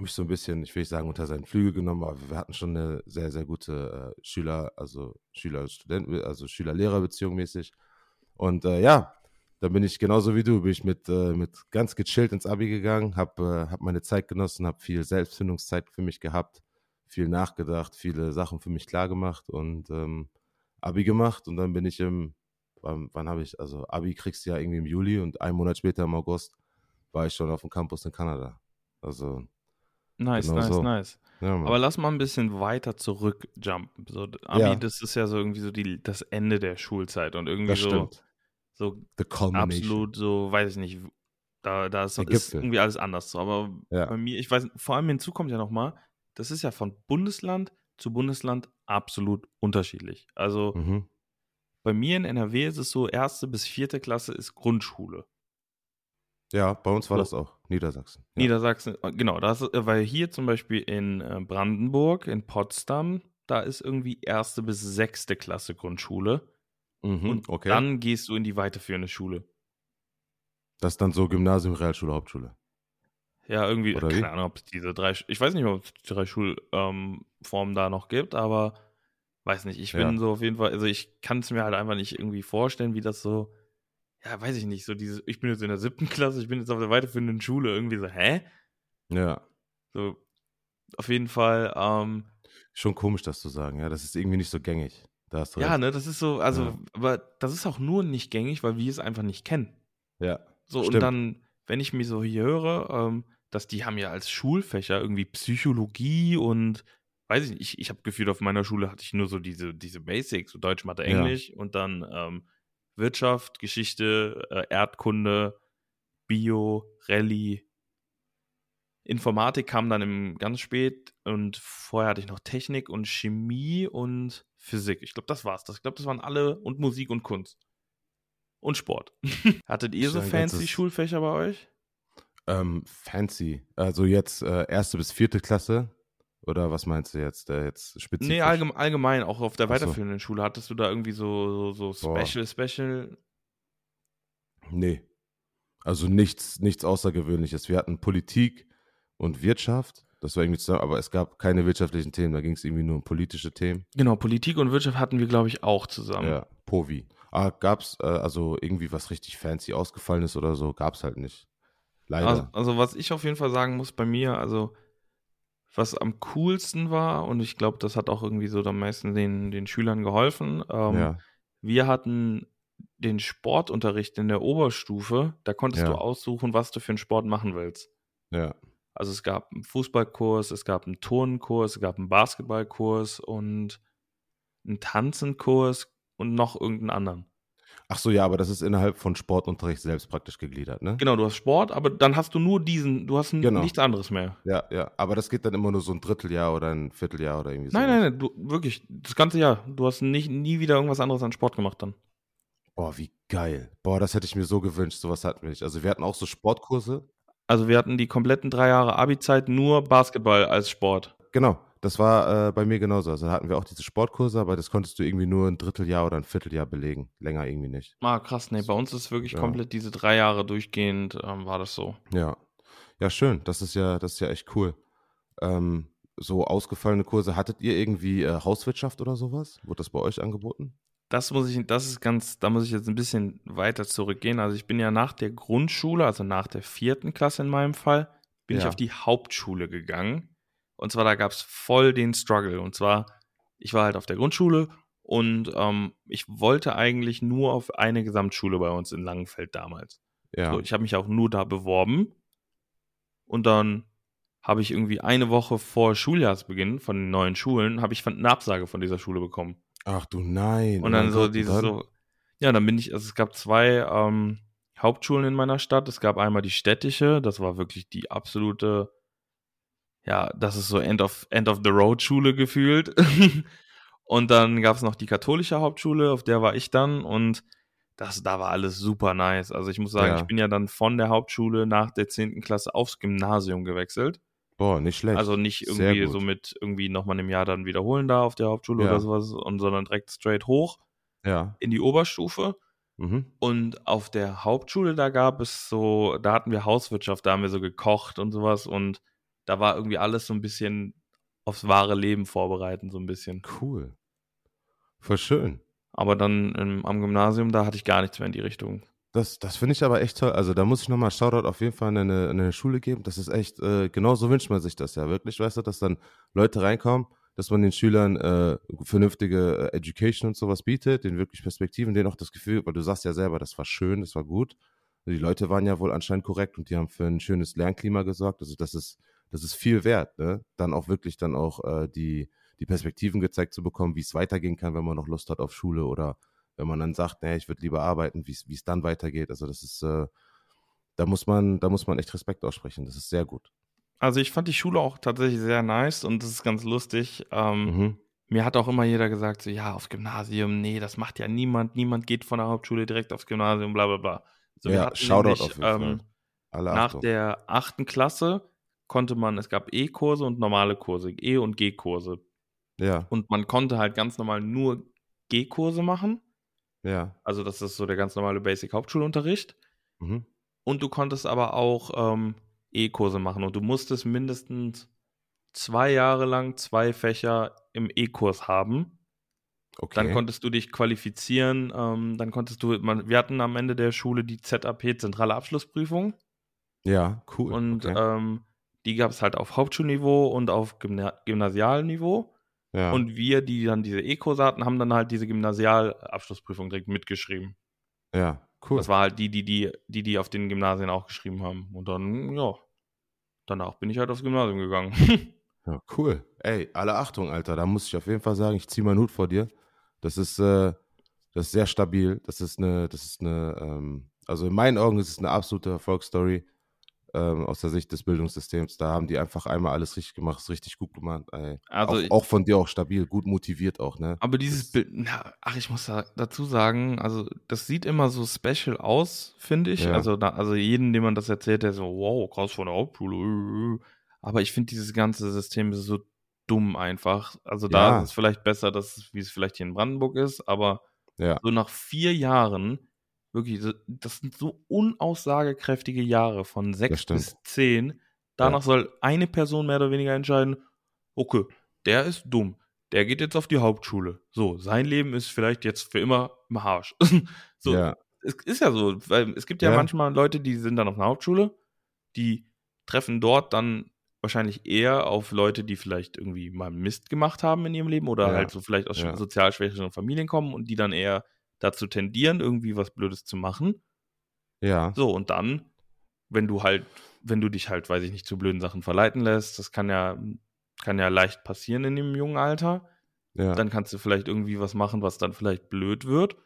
mich so ein bisschen, ich will nicht sagen, unter seinen Flügel genommen, aber wir hatten schon eine sehr, sehr gute äh, Schüler, also Schüler-Student, also Schüler-Lehrer-Beziehung mäßig. Und äh, ja, da bin ich genauso wie du, bin ich mit, äh, mit ganz gechillt ins Abi gegangen, habe äh, hab meine Zeit genossen, habe viel Selbstfindungszeit für mich gehabt, viel nachgedacht, viele Sachen für mich klar gemacht und ähm, Abi gemacht und dann bin ich im, wann, wann habe ich, also Abi kriegst du ja irgendwie im Juli und einen Monat später im August war ich schon auf dem Campus in Kanada. Also, Nice, Genau nice, so. nice. ja. Aber lass mal ein bisschen weiter zurückjumpen. So, Abi, Ja. das ist ja so irgendwie so die, das Ende der Schulzeit und irgendwie das so, stimmt. so absolut so, weiß ich nicht, da, da ist, ist irgendwie alles anders. So. Aber Ja. bei mir, ich weiß, vor allem hinzu kommt ja nochmal, das ist ja von Bundesland zu Bundesland absolut unterschiedlich. Also Mhm. bei mir in NRW ist es so, erste bis vierte Klasse ist Grundschule. Ja, bei uns war So. das auch. Niedersachsen. Ja. Niedersachsen, äh, genau, das, ist- weil hier zum Beispiel in äh, Brandenburg, in Potsdam, da ist irgendwie erste bis sechste Klasse Grundschule. Mhm, Und okay. dann gehst du in die weiterführende Schule. das ist dann so Gymnasium, Realschule, Hauptschule. Ja, irgendwie, Oder wie? keine Ahnung, ob es diese drei, ich weiß nicht, ob es die drei Schulformen ähm, da noch gibt, aber weiß nicht, ich bin Ja. so auf jeden Fall, also ich kann es mir halt einfach nicht irgendwie vorstellen, wie das so, ja, weiß ich nicht, so dieses, ich bin jetzt in der siebten Klasse, ich bin jetzt auf der weiterführenden Schule, irgendwie so, hä? Ja. So, auf jeden Fall, ähm, Schon komisch, das zu sagen. Ja, das ist irgendwie nicht so gängig. Da hast du Ja, recht. ne, das ist so, also, Ja. aber das ist auch nur nicht gängig, weil wir es einfach nicht kennen. Ja. So, und Stimmt. dann, wenn ich mir so hier höre, ähm, dass die haben ja als Schulfächer irgendwie Psychologie und weiß ich nicht, ich, ich habe gefühlt, auf meiner Schule hatte ich nur so diese, diese Basics, so Deutsch, Mathe, Ja. Englisch und dann ähm, Wirtschaft, Geschichte, äh, Erdkunde, Bio, Rallye. Informatik kam dann im, ganz spät und vorher hatte ich noch Technik und Chemie und Physik. Ich glaube, das war's. Das, ich glaube, das waren alle und Musik und Kunst. Und Sport. *laughs* Hattet ihr so fancy Schulfächer bei euch? Ähm, fancy. Also jetzt äh, erste bis vierte Klasse. Oder was meinst du jetzt? Äh, jetzt spezifisch? Nee, allgemein, allgemein, auch auf der Ach so. weiterführenden Schule. Hattest du da irgendwie so, so, so Boah. Special, Special? Nee. Also nichts, nichts Außergewöhnliches. Wir hatten Politik und Wirtschaft. Das war irgendwie zusammen, aber es gab keine wirtschaftlichen Themen. Da ging es irgendwie nur um politische Themen. Genau, Politik und Wirtschaft hatten wir, glaube ich, auch zusammen. Ja, Povi. Ah, gab's äh, also irgendwie was richtig fancy ausgefallen ist oder so? Gab's halt nicht. Leider. Also, also, was ich auf jeden Fall sagen muss bei mir, also was am coolsten war, und ich glaube, das hat auch irgendwie so am meisten den, den Schülern geholfen, ähm, ja. wir hatten den Sportunterricht in der Oberstufe, da konntest Ja. du aussuchen, was du für einen Sport machen willst. Ja. Also es gab einen Fußballkurs, es gab einen Turnenkurs, es gab einen Basketballkurs und einen Tanzenkurs und noch irgendeinen anderen. Ach so, ja, aber das ist innerhalb von Sportunterricht selbst praktisch gegliedert, ne? Genau, du hast Sport, aber dann hast du nur diesen, du hast Genau. nichts anderes mehr. Ja, ja. Aber das geht dann immer nur so ein Dritteljahr oder ein Vierteljahr oder irgendwie so. Nein, nein, nein, du, wirklich, das ganze Jahr. Du hast nicht, nie wieder irgendwas anderes an Sport gemacht dann. Boah, wie geil. Boah, das hätte ich mir so gewünscht. Sowas hatten wir nicht. Also wir hatten auch so Sportkurse. Also wir hatten die kompletten drei Jahre Abi-Zeit nur Basketball als Sport. Genau, das war äh, bei mir genauso. Also da hatten wir auch diese Sportkurse, aber das konntest du irgendwie nur ein Dritteljahr oder ein Vierteljahr belegen. Länger irgendwie nicht. Ah, krass, nee, bei uns ist wirklich Ja. komplett diese drei Jahre durchgehend, ähm, war das so. Ja. Ja, schön. Das ist ja, das ist ja echt cool. Ähm, so ausgefallene Kurse. Hattet ihr irgendwie äh, Hauswirtschaft oder sowas? Wurde das bei euch angeboten? Das muss ich, das ist ganz, da muss ich jetzt ein bisschen weiter zurückgehen. Also ich bin ja nach der Grundschule, also nach der vierten Klasse in meinem Fall, bin ich Ja. auf die Hauptschule gegangen. Und zwar, da gab es voll den Struggle. Und zwar, ich war halt auf der Grundschule und ähm, ich wollte eigentlich nur auf eine Gesamtschule bei uns in Langenfeld damals. Ja. So, ich habe mich auch nur da beworben. Und dann habe ich irgendwie eine Woche vor Schuljahresbeginn von den neuen Schulen, habe ich eine Absage von dieser Schule bekommen. Ach du nein. Und Oh dann mein so dieses dann? so, ja, dann bin ich, also es gab zwei ähm, Hauptschulen in meiner Stadt. Es gab einmal die städtische, das war wirklich die absolute, ja, das ist so End of, End of the Road Schule gefühlt. *laughs* und dann gab es noch die katholische Hauptschule, auf der war ich dann und das, da war alles super nice. Also ich muss sagen, Ja. ich bin ja dann von der Hauptschule nach der 10. Klasse aufs Gymnasium gewechselt. Boah, nicht schlecht. Also nicht irgendwie so mit irgendwie nochmal einem Jahr dann wiederholen da auf der Hauptschule Ja. oder sowas, und, sondern direkt straight hoch ja. in die Oberstufe. Mhm. Und auf der Hauptschule, da gab es so, da hatten wir Hauswirtschaft, da haben wir so gekocht und sowas. Und da war irgendwie alles so ein bisschen aufs wahre Leben vorbereiten, so ein bisschen. Cool. Voll schön. Aber dann ähm, am Gymnasium, da hatte ich gar nichts mehr in die Richtung. Das, das finde ich aber echt toll. Also da muss ich nochmal Shoutout auf jeden Fall an eine, an eine Schule geben. Das ist echt, äh, genau so wünscht man sich das ja wirklich, weißt du, dass dann Leute reinkommen, dass man den Schülern äh, vernünftige äh, Education und sowas bietet, denen wirklich Perspektiven, denen auch das Gefühl, weil du sagst ja selber, das war schön, das war gut. Die Leute waren ja wohl anscheinend korrekt und die haben für ein schönes Lernklima gesorgt. Also das ist, das ist viel wert, ne? Dann auch wirklich dann auch äh, die, die Perspektiven gezeigt zu bekommen, wie es weitergehen kann, wenn man noch Lust hat auf Schule oder wenn man dann sagt, nee, ich würde lieber arbeiten, wie es dann weitergeht. Also das ist, äh, da muss man, da muss man echt Respekt aussprechen. Das ist sehr gut. Also ich fand die Schule auch tatsächlich sehr nice und das ist ganz lustig. Ähm, Mhm. Mir hat auch immer jeder gesagt, so ja, aufs Gymnasium, nee, das macht ja niemand. Niemand geht von der Hauptschule direkt aufs Gymnasium, bla bla bla. So, ja, Shoutout nämlich, auf jeden ähm, Fall. Alle Nach Achtung. der achten Klasse konnte man, es gab E-Kurse und normale Kurse, E- und G-Kurse. ja, Und man konnte halt ganz normal nur G-Kurse machen. ja. Also das ist so der ganz normale Basic-Hauptschulunterricht. Mhm. Und du konntest aber auch ähm, E-Kurse machen. Und du musstest mindestens zwei Jahre lang zwei Fächer im E-Kurs haben. Okay. Dann konntest du dich qualifizieren. Ähm, dann konntest du, man, wir hatten am Ende der Schule die ZAP, Zentrale Abschlussprüfung. ja, cool. Und okay. ähm, die gab es halt auf Hauptschulniveau und auf Gymna Gymnasialniveau. ja. Und wir, die dann diese E-Kurse hatten, haben dann halt diese Gymnasialabschlussprüfung direkt mitgeschrieben. ja, cool. Das war halt die, die, die, die, die auf den Gymnasien auch geschrieben haben. Und dann, ja, danach bin ich halt aufs Gymnasium gegangen. *laughs* Ja, cool. Ey, alle Achtung, Alter. Da muss ich auf jeden Fall sagen, ich ziehe meinen Hut vor dir. Das ist, äh, das ist sehr stabil. Das ist eine, das ist eine, ähm, also in meinen Augen ist es eine absolute Erfolgsstory ähm, aus der Sicht des Bildungssystems. Da haben die einfach einmal alles richtig gemacht, ist richtig gut gemacht. Ey. Also auch, ich- auch von dir auch stabil, gut motiviert auch, ne? Aber dieses Bild, na, ach, ich muss da, dazu sagen, also das sieht immer so special aus, finde ich. Ja. Also, da, also jeden, dem man das erzählt, der so, wow, krass von der Hauptschule. äh, äh. Aber ich finde dieses ganze System ist so dumm einfach. Also da Ja. ist es vielleicht besser, dass wie es vielleicht hier in Brandenburg ist, aber Ja. so nach vier Jahren, wirklich, das sind so unaussagekräftige Jahre von sechs bis zehn. Danach soll eine Person mehr oder weniger entscheiden, okay, der ist dumm, der geht jetzt auf die Hauptschule. So, sein Leben ist vielleicht jetzt für immer im Arsch. *laughs* so, Ja, es ist ja so, weil es gibt ja, Ja. manchmal Leute, die sind dann auf einer Hauptschule, die treffen dort dann wahrscheinlich eher auf Leute, die vielleicht irgendwie mal Mist gemacht haben in ihrem Leben oder Ja. halt so vielleicht aus Ja. sozial schwächeren Familien kommen und die dann eher dazu tendieren, irgendwie was Blödes zu machen. ja, So, und dann, wenn du halt, wenn du dich halt, weiß ich nicht, zu blöden Sachen verleiten lässt, das kann ja, kann ja leicht passieren in dem jungen Alter, Ja. Dann kannst du vielleicht irgendwie was machen, was dann vielleicht blöd wird.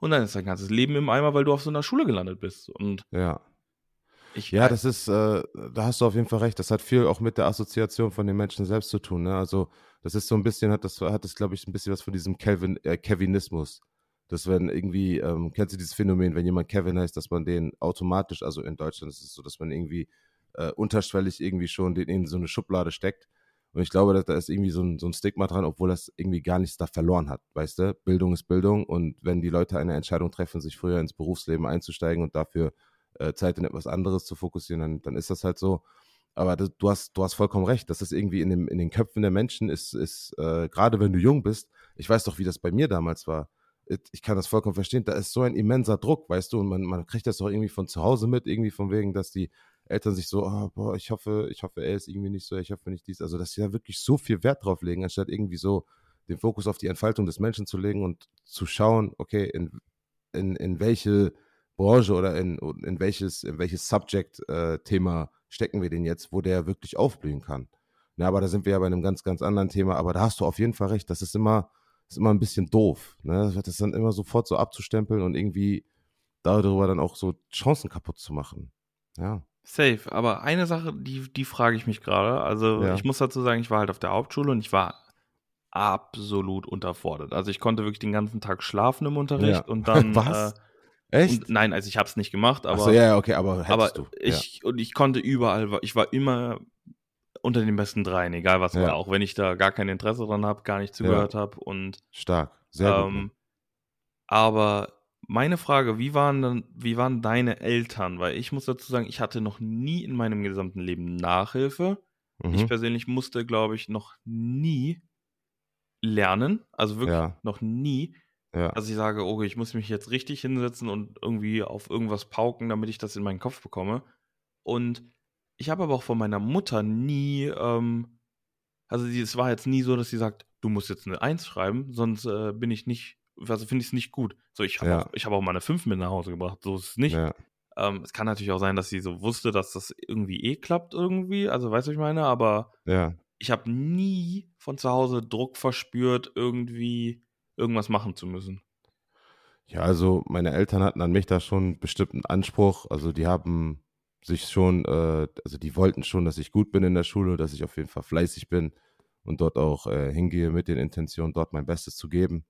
Und dann ist dein ganzes Leben im Eimer, weil du auf so einer Schule gelandet bist. Und ja. Ich, ja, das ist, äh, da hast du auf jeden Fall recht. Das hat viel auch mit der Assoziation von den Menschen selbst zu tun. Ne? Also, das ist so ein bisschen, hat das, hat das, glaube ich, ein bisschen was von diesem Kelvin, äh, Kevinismus. Dass wenn irgendwie, ähm, kennst du dieses Phänomen, wenn jemand Kevin heißt, dass man den automatisch, also in Deutschland ist es so, dass man irgendwie äh, unterschwellig irgendwie schon den in so eine Schublade steckt. Und ich glaube, dass da ist irgendwie so ein, so ein Stigma dran, obwohl das irgendwie gar nichts da verloren hat. Weißt du, Bildung ist Bildung und wenn die Leute eine Entscheidung treffen, sich früher ins Berufsleben einzusteigen und dafür äh, Zeit in etwas anderes zu fokussieren, dann, dann ist das halt so. Aber das, du, hast, du hast vollkommen recht. Das ist irgendwie in, dem, in den Köpfen der Menschen, ist, ist äh, gerade wenn du jung bist, ich weiß doch, wie das bei mir damals war. Ich kann das vollkommen verstehen. Da ist so ein immenser Druck, weißt du, und man, man kriegt das doch irgendwie von zu Hause mit, irgendwie von wegen, dass die Eltern sich so, oh, boah, ich hoffe, ich hoffe, er ist irgendwie nicht so, ich hoffe nicht dies. Also, dass sie da wirklich so viel Wert drauf legen, anstatt irgendwie so den Fokus auf die Entfaltung des Menschen zu legen und zu schauen, okay, in, in, in welche Branche oder in, in welches, in welches Subject-Thema äh, stecken wir den jetzt, wo der wirklich aufblühen kann. Ja, aber da sind wir ja bei einem ganz, ganz anderen Thema. Aber da hast du auf jeden Fall recht. Das ist immer, ist immer ein bisschen doof. Ne? Das dann immer sofort so abzustempeln und irgendwie darüber dann auch so Chancen kaputt zu machen. Ja. Safe, aber eine Sache, die, die frage ich mich gerade. Also ja. ich muss dazu sagen, ich war halt auf der Hauptschule und ich war absolut unterfordert. Also ich konnte wirklich den ganzen Tag schlafen im Unterricht ja. und dann. *laughs* Was? Äh, Echt? Und, nein, also ich habe es nicht gemacht, aber. Achso, ja, okay, aber hättest aber du. Ich, und ich konnte überall, ich war immer unter den besten dreien, egal was war, auch wenn ich da gar kein Interesse dran habe, gar nicht zugehört habe und. Stark, sehr ähm, gut. Aber meine Frage, wie waren dann, wie waren deine Eltern? Weil ich muss dazu sagen, ich hatte noch nie in meinem gesamten Leben Nachhilfe. Mhm. Ich persönlich musste, glaube ich, noch nie lernen. Also wirklich ja. noch nie. Ja. Dass ich sage, okay, ich muss mich jetzt richtig hinsetzen und irgendwie auf irgendwas pauken, damit ich das in meinen Kopf bekomme. Und ich habe aber auch von meiner Mutter nie, ähm, also es war jetzt nie so, dass sie sagt, du musst jetzt eine Eins schreiben, sonst äh, bin ich nicht also finde ich es nicht gut. So, ich habe ja. auch, hab auch mal eine 5 mit nach Hause gebracht, so ist es nicht. Ja. Ähm, es kann natürlich auch sein, dass sie so wusste, dass das irgendwie eh klappt irgendwie, also weißt du, was ich meine, aber ja. ich habe nie von zu Hause Druck verspürt, irgendwie irgendwas machen zu müssen. Ja, also meine Eltern hatten an mich da schon einen bestimmten Anspruch, also die haben sich schon, äh, also die wollten schon, dass ich gut bin in der Schule, dass ich auf jeden Fall fleißig bin und dort auch äh, hingehe mit den Intentionen, dort mein Bestes zu geben.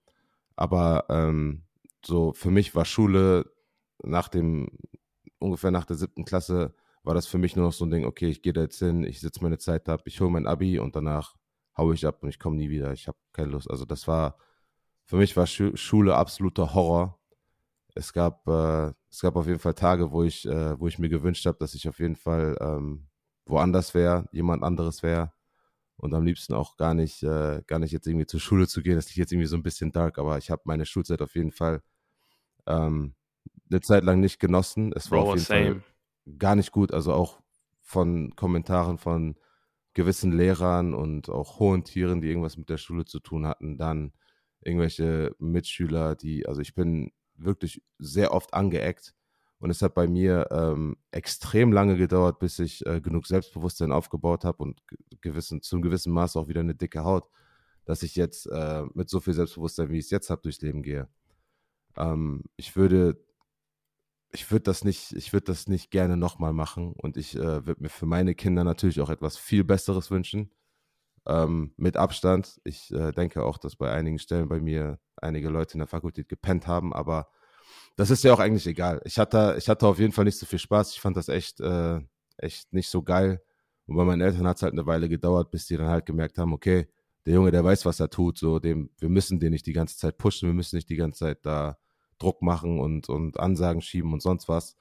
Aber ähm, so für mich war Schule nach dem, ungefähr nach der siebten Klasse, war das für mich nur noch so ein Ding, okay, ich gehe da jetzt hin, ich sitze meine Zeit ab, ich hole mein Abi und danach haue ich ab und ich komme nie wieder. Ich habe keine Lust. Also das war, für mich war Schule absoluter Horror. Es gab, äh, es gab auf jeden Fall Tage, wo ich, äh, wo ich mir gewünscht habe, dass ich auf jeden Fall ähm, woanders wäre, jemand anderes wäre und am liebsten auch gar nicht, äh, gar nicht jetzt irgendwie zur Schule zu gehen. Das ist jetzt irgendwie so ein bisschen dark, aber ich habe meine Schulzeit auf jeden Fall ähm, eine Zeit lang nicht genossen. Es war Bro, auf jeden same. Fall gar nicht gut, also auch von Kommentaren von gewissen Lehrern und auch hohen Tieren, die irgendwas mit der Schule zu tun hatten, dann irgendwelche Mitschüler, die, also ich bin wirklich sehr oft angeeckt und es hat bei mir ähm, extrem lange gedauert, bis ich äh, genug Selbstbewusstsein aufgebaut habe und gewissen, zum gewissen Maß auch wieder eine dicke Haut, dass ich jetzt äh, mit so viel Selbstbewusstsein, wie ich es jetzt habe, durchs Leben gehe. Ähm, ich würde, ich würde das nicht, ich würde das nicht gerne nochmal machen und ich äh, würde mir für meine Kinder natürlich auch etwas viel Besseres wünschen. Ähm, mit Abstand. Ich äh, denke auch, dass bei einigen Stellen bei mir einige Leute in der Fakultät gepennt haben, aber das ist ja auch eigentlich egal. Ich hatte, ich hatte auf jeden Fall nicht so viel Spaß. Ich fand das echt, äh, echt nicht so geil. Und bei meinen Eltern hat es halt eine Weile gedauert, bis die dann halt gemerkt haben, okay, der Junge, der weiß, was er tut, so dem, wir müssen den nicht die ganze Zeit pushen, wir müssen nicht die ganze Zeit da Druck machen und, und Ansagen schieben und sonst was.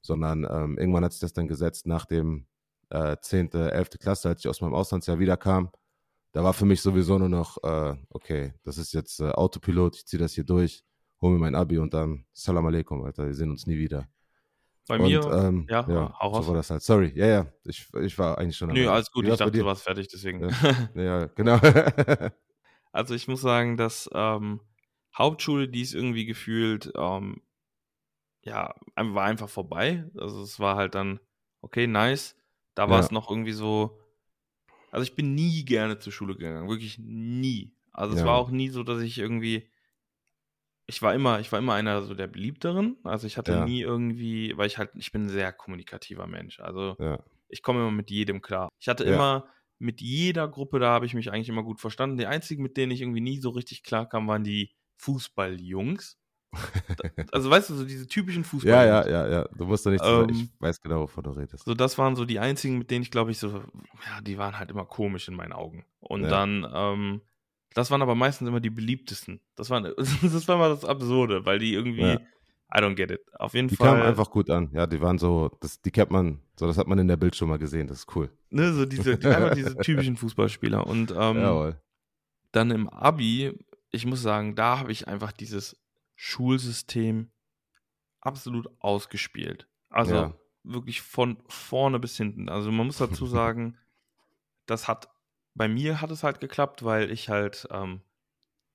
Sondern ähm, irgendwann hat sich das dann gesetzt nach dem äh, 10., 11. Klasse, als ich aus meinem Auslandsjahr wiederkam. Da war für mich sowieso nur noch, äh, okay, das ist jetzt äh, Autopilot, ich ziehe das hier durch hol mir mein Abi und dann Salam Aleikum, Alter, wir sehen uns nie wieder. Bei und, mir, ähm, ja, ja hau so war das halt. Sorry, ja, ja, ich, ich war eigentlich schon. Nö, alles gut, ich dachte, du warst fertig, deswegen. Ja, *laughs* ja genau. *laughs* also ich muss sagen, dass ähm, Hauptschule, die ist irgendwie gefühlt, ähm, ja, war einfach vorbei. Also es war halt dann, okay, nice. Da war es noch irgendwie so, also ich bin nie gerne zur Schule gegangen, wirklich nie. Also es Ja. war auch nie so, dass ich irgendwie. Ich war immer, ich war immer einer so der beliebteren. Also ich hatte Ja. nie irgendwie, weil ich halt, ich bin ein sehr kommunikativer Mensch. Also Ja. ich komme immer mit jedem klar. Ich hatte Ja. immer mit jeder Gruppe, da habe ich mich eigentlich immer gut verstanden. Die einzigen, mit denen ich irgendwie nie so richtig klar kam, waren die Fußballjungs. Also weißt du, so diese typischen Ja, Fußballjungs. ja, ja, ja. Du musst doch nicht sagen, Ähm, ich weiß genau, wovon du redest. So, das waren so die einzigen, mit denen ich glaube ich so, ja, die waren halt immer komisch in meinen Augen. Und Ja. dann, ähm, das waren aber meistens immer die beliebtesten. Das, waren, *laughs* das war mal das Absurde, weil die irgendwie, Ja. I don't get it. Auf jeden Die Fall, kamen einfach gut an. Ja, die waren so, das, die kennt man, so das hat man in der Bild schon mal gesehen. Das ist cool. ne, so diese, die, einfach *laughs* diese typischen Fußballspieler. Und ähm, Jawohl. dann im Abi, ich muss sagen, da habe ich einfach dieses Schulsystem absolut ausgespielt. Also Ja. wirklich von vorne bis hinten. Also man muss dazu *laughs* sagen, das hat, bei mir hat es halt geklappt, weil ich halt ähm,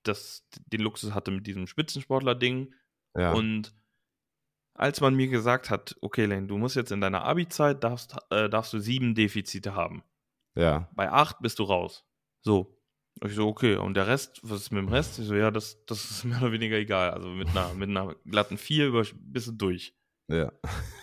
das, den Luxus hatte mit diesem Spitzensportler-Ding. Ja. Und als man mir gesagt hat, okay, Lane, du musst jetzt in deiner Abi-Zeit, darfst, äh, darfst du sieben Defizite haben. ja. Bei acht bist du raus. So. Ich so, okay, und der Rest, was ist mit dem Rest? Ich so, ja, das, das ist *laughs* mehr oder weniger egal. Also mit einer, mit einer glatten vier über, bist du durch. Ja.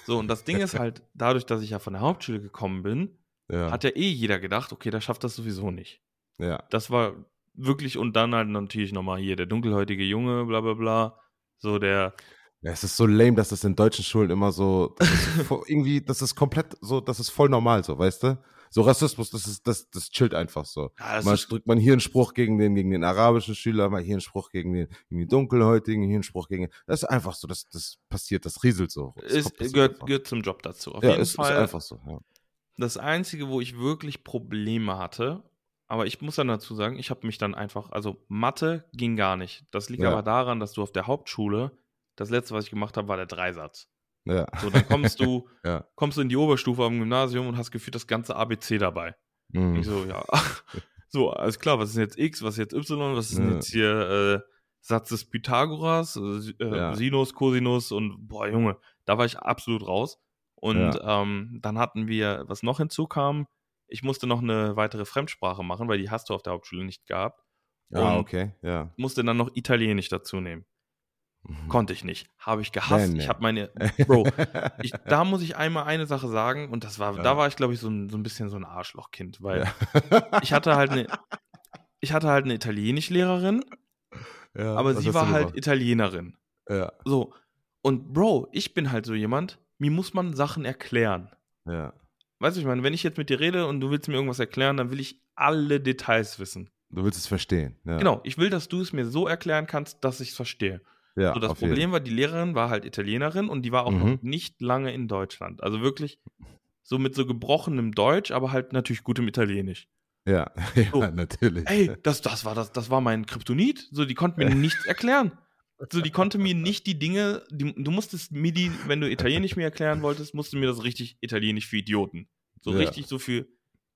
So, und das Ding ist halt, dadurch, dass ich ja von der Hauptschule gekommen bin, Ja. hat ja eh jeder gedacht, okay, der schafft das sowieso nicht. ja. Das war wirklich, und dann halt natürlich nochmal hier der dunkelhäutige Junge, bla bla bla. So der, Ja, es ist so lame, dass das in deutschen Schulen immer so, das *laughs* irgendwie, das ist komplett so, das ist voll normal so, weißt du? So Rassismus, das ist, das, das chillt einfach so. ja, Mal ist, drückt man hier einen Spruch gegen den, gegen den arabischen Schüler, mal hier einen Spruch gegen den, gegen den dunkelhäutigen, hier einen Spruch gegen, das ist einfach so, das, das passiert, das rieselt so. Das ist, gehört, einfach. gehört zum Job dazu. Auf ja, jeden ist, ist Fall. einfach so, ja. Das Einzige, wo ich wirklich Probleme hatte, aber ich muss dann dazu sagen, ich habe mich dann einfach, also Mathe ging gar nicht. Das liegt Ja. aber daran, dass du auf der Hauptschule, das letzte, was ich gemacht habe, war der Dreisatz. Ja, So, dann kommst du, *laughs* ja. kommst du in die Oberstufe am Gymnasium und hast gefühlt das ganze ABC dabei. Mhm. Ich so, ja, *laughs* so, alles klar, was ist jetzt X, was ist jetzt Y, was ist Ja. jetzt hier äh, Satz des Pythagoras, äh, äh. Sinus, Cosinus und boah, Junge, da war ich absolut raus. Und ähm, dann hatten wir, was noch hinzukam, ich musste noch eine weitere Fremdsprache machen, weil die hast du auf der Hauptschule nicht gehabt. Ah, okay, ja. musste dann noch Italienisch dazu nehmen. Mhm. Konnte ich nicht. Habe ich gehasst. Nee, nee. Ich habe meine, Bro, ich, *laughs* da muss ich einmal eine Sache sagen und das war, Ja. da war ich glaube ich so ein, so ein bisschen so ein Arschlochkind, weil ja. ich hatte halt eine, ich hatte halt eine Italienischlehrerin, ja, aber sie war halt gemacht? Italienerin. Ja, So. Und Bro, ich bin halt so jemand, mir muss man Sachen erklären. ja. Weißt du, ich meine, wenn ich jetzt mit dir rede und du willst mir irgendwas erklären, dann will ich alle Details wissen. Du willst es verstehen. Ja. Genau, ich will, dass du es mir so erklären kannst, dass ich es verstehe. Ja, so, das jeden. Problem war, die Lehrerin war halt Italienerin und die war auch Mhm. noch nicht lange in Deutschland. Also wirklich so mit so gebrochenem Deutsch, aber halt natürlich gutem Italienisch. Ja, *laughs* ja So. natürlich. Ey, das, das, war, das, das war mein Kryptonit. So, die konnte mir *laughs* nichts erklären. So, die konnte mir nicht die Dinge, die, du musstest mir die, wenn du Italienisch mir erklären wolltest, musst du mir das richtig Italienisch für Idioten. So Ja. richtig, so für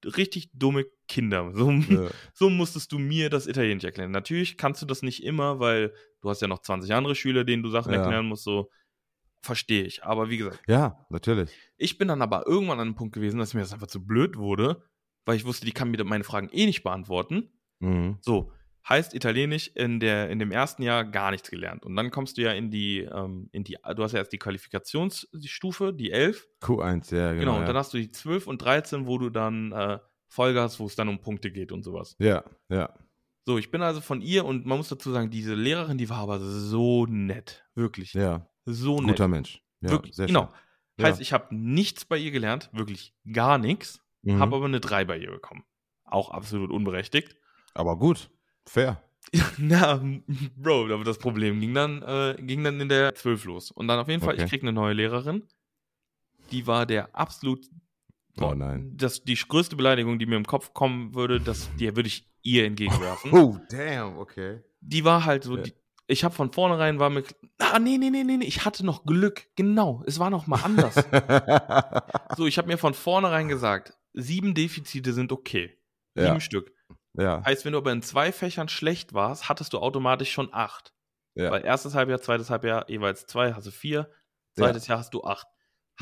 richtig dumme Kinder. *laughs* So, Ja. so musstest du mir das Italienisch erklären. Natürlich kannst du das nicht immer, weil du hast ja noch 20 andere Schüler, denen du Sachen Ja. erklären musst, so verstehe ich. Aber wie gesagt, ja, natürlich. ich bin dann aber irgendwann an einem Punkt gewesen, dass mir das einfach zu blöd wurde, weil ich wusste, die kann mir meine Fragen eh nicht beantworten. Mhm. So, heißt Italienisch in, der, in dem ersten Jahr gar nichts gelernt. Und dann kommst du ja in die, ähm, in die, du hast ja erst die Qualifikationsstufe, die 11. Q1, ja, genau. Genau, und ja. dann hast du die 12 und 13, wo du dann äh, Folge hast, wo es dann um Punkte geht und sowas. ja, ja. So, ich bin also von ihr und man muss dazu sagen, diese Lehrerin, die war aber so nett. Wirklich. Ja, So nett. guter Mensch. Ja, wirklich. sehr genau. schön. Heißt, ich habe nichts bei ihr gelernt, wirklich gar nichts, Mhm. habe aber eine 3 bei ihr bekommen. Auch absolut unberechtigt. Aber gut, fair. *laughs* Na, Bro, aber das Problem ging dann, äh, ging dann in der 12 los. Und dann auf jeden Fall, Okay. ich krieg eine neue Lehrerin. Die war der absolut. Oh nein. Das, die größte Beleidigung, die mir im Kopf kommen würde, das, *laughs* die würde ich ihr entgegenwerfen. Oh, damn, okay. Die war halt so, Ja. die, ich habe von vornherein war mir, ah, nee, nee, nee, nee, nee, ich hatte noch Glück. Genau, es war noch mal anders. *laughs* so, ich habe mir von vornherein gesagt, sieben Defizite sind okay. Sieben ja, Stück. Ja, Heißt, wenn du aber in zwei Fächern schlecht warst, hattest du automatisch schon acht. ja. Weil erstes Halbjahr, zweites Halbjahr jeweils zwei, hast du vier, zweites Jahr hast du acht.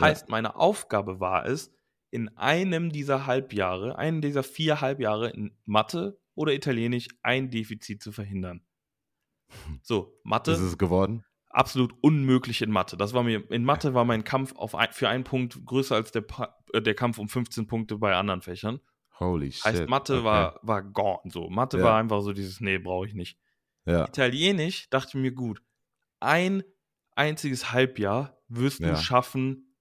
Heißt, meine Aufgabe war es, in einem dieser Halbjahre, einen dieser vier Halbjahre in Mathe oder Italienisch ein Defizit zu verhindern. So, Mathe. Ist es geworden? absolut unmöglich in Mathe. Das war mir, in Mathe war mein Kampf auf ein, für einen Punkt größer als der, äh, der Kampf um 15 Punkte bei anderen Fächern. Holy shit. Heißt, Mathe okay. war, war gone. So, Mathe Ja. war einfach so dieses, nee, brauche ich nicht. Ja, Italienisch dachte ich mir, gut, ein einziges Halbjahr wirst Ja. du schaffen,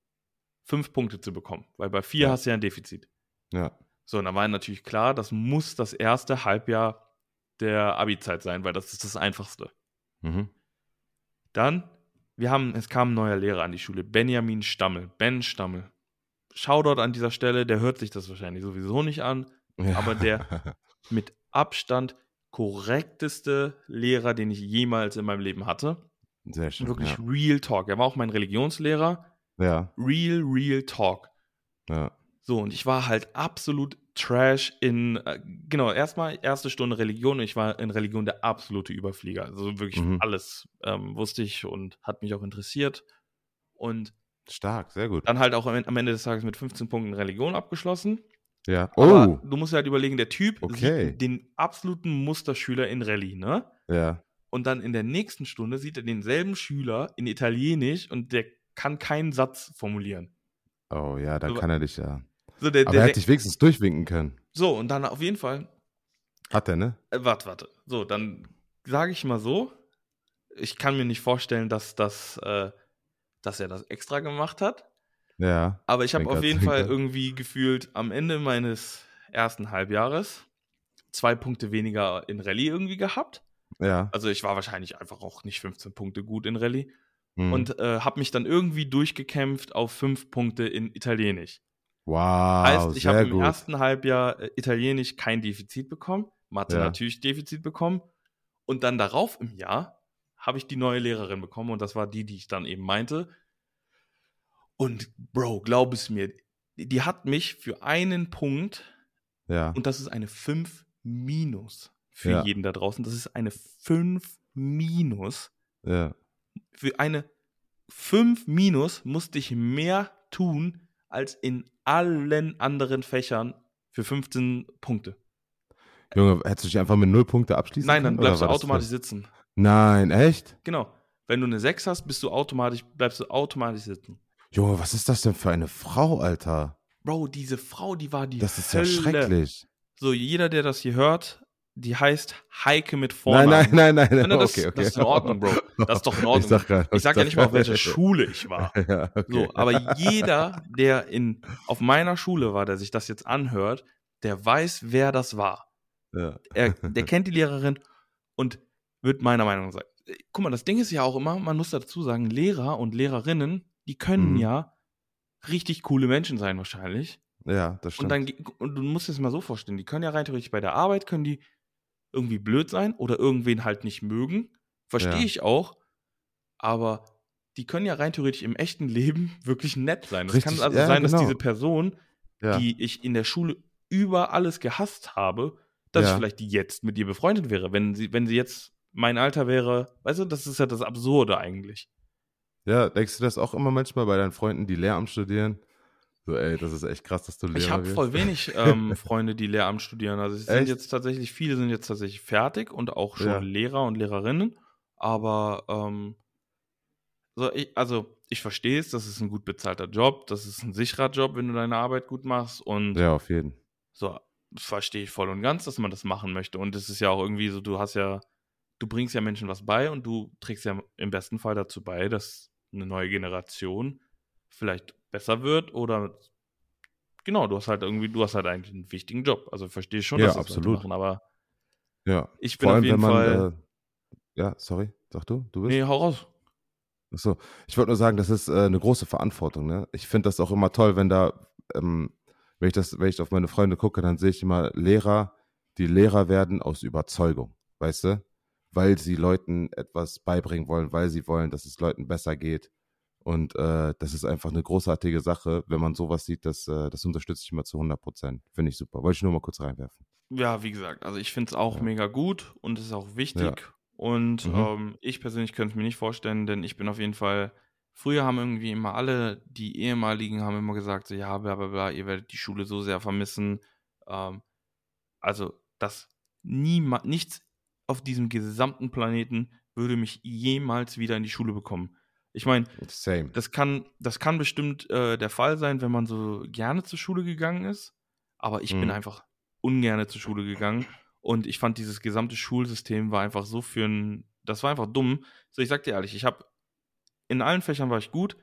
fünf Punkte zu bekommen. Weil bei vier hast du ja ein Defizit. ja. So, und dann war natürlich klar, das muss das erste Halbjahr der Abi-Zeit sein, weil das ist das Einfachste. Mhm. Dann, wir haben, es kam ein neuer Lehrer an die Schule, Benjamin Stammel, Ben Stammel. Shoutout an dieser Stelle, der hört sich das wahrscheinlich sowieso nicht an. ja. Aber der- *laughs* Mit Abstand korrekteste Lehrer, den ich jemals in meinem Leben hatte. Sehr schön. Wirklich Real Talk. Er war auch mein Religionslehrer. Ja, Real, real Talk. ja. So, und ich war halt absolut Trash in, äh, genau, erstmal erste Stunde Religion und ich war in Religion der absolute Überflieger. Also wirklich Mhm. alles ähm, wusste ich und hat mich auch interessiert. Und Stark, sehr gut. dann halt auch am Ende des Tages mit 15 Punkten Religion abgeschlossen. Ja. Aber Oh, du musst dir halt überlegen, der Typ Okay. sieht den absoluten Musterschüler in Rallye, ne? ja. Und dann in der nächsten Stunde sieht er denselben Schüler in Italienisch und der kann keinen Satz formulieren. Oh ja, da So, kann er dich ja. So, der, Aber der, er hat dich wenigstens durchwinken können. so, und dann auf jeden Fall Hat er, ne? Äh, warte, warte. So, dann sage ich mal so, ich kann mir nicht vorstellen, dass, das, äh, dass er das extra gemacht hat. Ja. Aber ich habe auf jeden Fall irgendwie gefühlt am Ende meines ersten Halbjahres zwei Punkte weniger in Rallye irgendwie gehabt. Ja. Also ich war wahrscheinlich einfach auch nicht 15 Punkte gut in Rallye. Hm. Und äh, habe mich dann irgendwie durchgekämpft auf fünf Punkte in Italienisch. wow, heißt, ich habe im ersten Halbjahr äh, Italienisch kein Defizit bekommen, Mathe Ja. natürlich Defizit bekommen. Und dann darauf im Jahr habe ich die neue Lehrerin bekommen und das war die, die ich dann eben meinte. Und Bro, glaub es mir, die hat mich für einen Punkt, Ja. und das ist eine 5 minus für Ja. jeden da draußen, das ist eine 5 minus. Ja. Für eine 5 minus musste ich mehr tun als in allen anderen Fächern für 15 Punkte. Junge, hättest du dich einfach mit null Punkte abschließen Nein, dann können? bleibst du automatisch sitzen. Nein, echt? Genau. Wenn du eine 6 hast, bist du automatisch, bleibst du automatisch sitzen. Junge, was ist das denn für eine Frau, Alter? Bro, diese Frau, die war die Das ist Hölle. ja schrecklich. So, jeder, der das hier hört, die heißt Heike mit Vornamen. nein, nein, nein. Nein, nein, das, okay, okay. das ist in Ordnung, Bro. Das ist doch in *laughs* Ordnung. Ich sag, grad, Ich sag ja nicht mal, auf welcher Schule. Schule ich *laughs* war. ja, okay. So, aber jeder, der in, auf meiner Schule war, der sich das jetzt anhört, der weiß, wer das war. ja. Er, der kennt die Lehrerin und wird meiner Meinung nach sagen. Guck mal, das Ding ist ja auch immer, man muss dazu sagen, Lehrer und Lehrerinnen, die können Mhm. ja richtig coole Menschen sein wahrscheinlich. ja, das Und stimmt. dann ge- und du musst es mal so vorstellen, die können ja rein theoretisch bei der Arbeit können die irgendwie blöd sein oder irgendwen halt nicht mögen. Verstehe Ja. ich auch, aber die können ja rein theoretisch im echten *laughs* Leben wirklich nett sein. Es kann also ja, sein, dass genau. diese Person ja. die ich in der Schule über alles gehasst habe, dass ich vielleicht jetzt mit ihr befreundet wäre. Wenn sie, wenn sie jetzt mein Alter wäre, weißt du, das ist ja das Absurde eigentlich. ja, denkst du das auch immer manchmal bei deinen Freunden, die Lehramt studieren? So, ey, das ist echt krass, dass du Lehrer ich habe voll wenig ähm, *laughs* Freunde, die Lehramt studieren. Also es sind Echt? jetzt tatsächlich, viele sind jetzt tatsächlich fertig und auch schon Ja. Lehrer und Lehrerinnen. Aber ähm, so ich, also ich verstehe es, das ist ein gut bezahlter Job, das ist ein sicherer Job, wenn du deine Arbeit gut machst. Und Ja, auf jeden. So, das verstehe ich voll und ganz, dass man das machen möchte. Und es ist ja auch irgendwie so, du hast ja, du bringst ja Menschen was bei und du trägst ja im besten Fall dazu bei, dass eine neue Generation vielleicht besser wird oder genau, du hast halt irgendwie, du hast halt eigentlich einen wichtigen Job. Also verstehe ich schon, Ja, dass das absolut. machen, aber Ja. ich bin Vor auf allem, jeden wenn man. Fall. Äh, ja, sorry, sag du, du bist. nee, hau raus. Achso, ich wollte nur sagen, das ist äh, eine große Verantwortung. Ne? Ich finde das auch immer toll, wenn da, ähm, wenn ich das, wenn ich auf meine Freunde gucke, dann sehe ich immer Lehrer, die Lehrer werden aus Überzeugung, weißt du? Weil sie Leuten etwas beibringen wollen, weil sie wollen, dass es Leuten besser geht. Und äh, das ist einfach eine großartige Sache, wenn man sowas sieht, das, äh, das unterstütze ich immer zu 100 Prozent. Finde ich super. Wollte ich nur mal kurz reinwerfen. Ja, wie gesagt, also ich finde es auch Ja. mega gut und es ist auch wichtig. Ja. Und Mhm. ähm, ich persönlich könnte es mir nicht vorstellen, denn ich bin auf jeden Fall. Früher haben irgendwie immer alle, die ehemaligen, haben immer gesagt, so ja, bla bla bla, ihr werdet die Schule so sehr vermissen. Ähm, also, das niema, nichts auf diesem gesamten Planeten würde mich jemals wieder in die Schule bekommen. Ich meine, das kann, das kann bestimmt äh, der Fall sein, wenn man so gerne zur Schule gegangen ist. Aber ich bin Mhm. einfach ungerne zur Schule gegangen. Und ich fand, dieses gesamte Schulsystem war einfach so für ein. Das war einfach dumm. So, ich sag dir ehrlich, ich habe in allen Fächern war ich gut,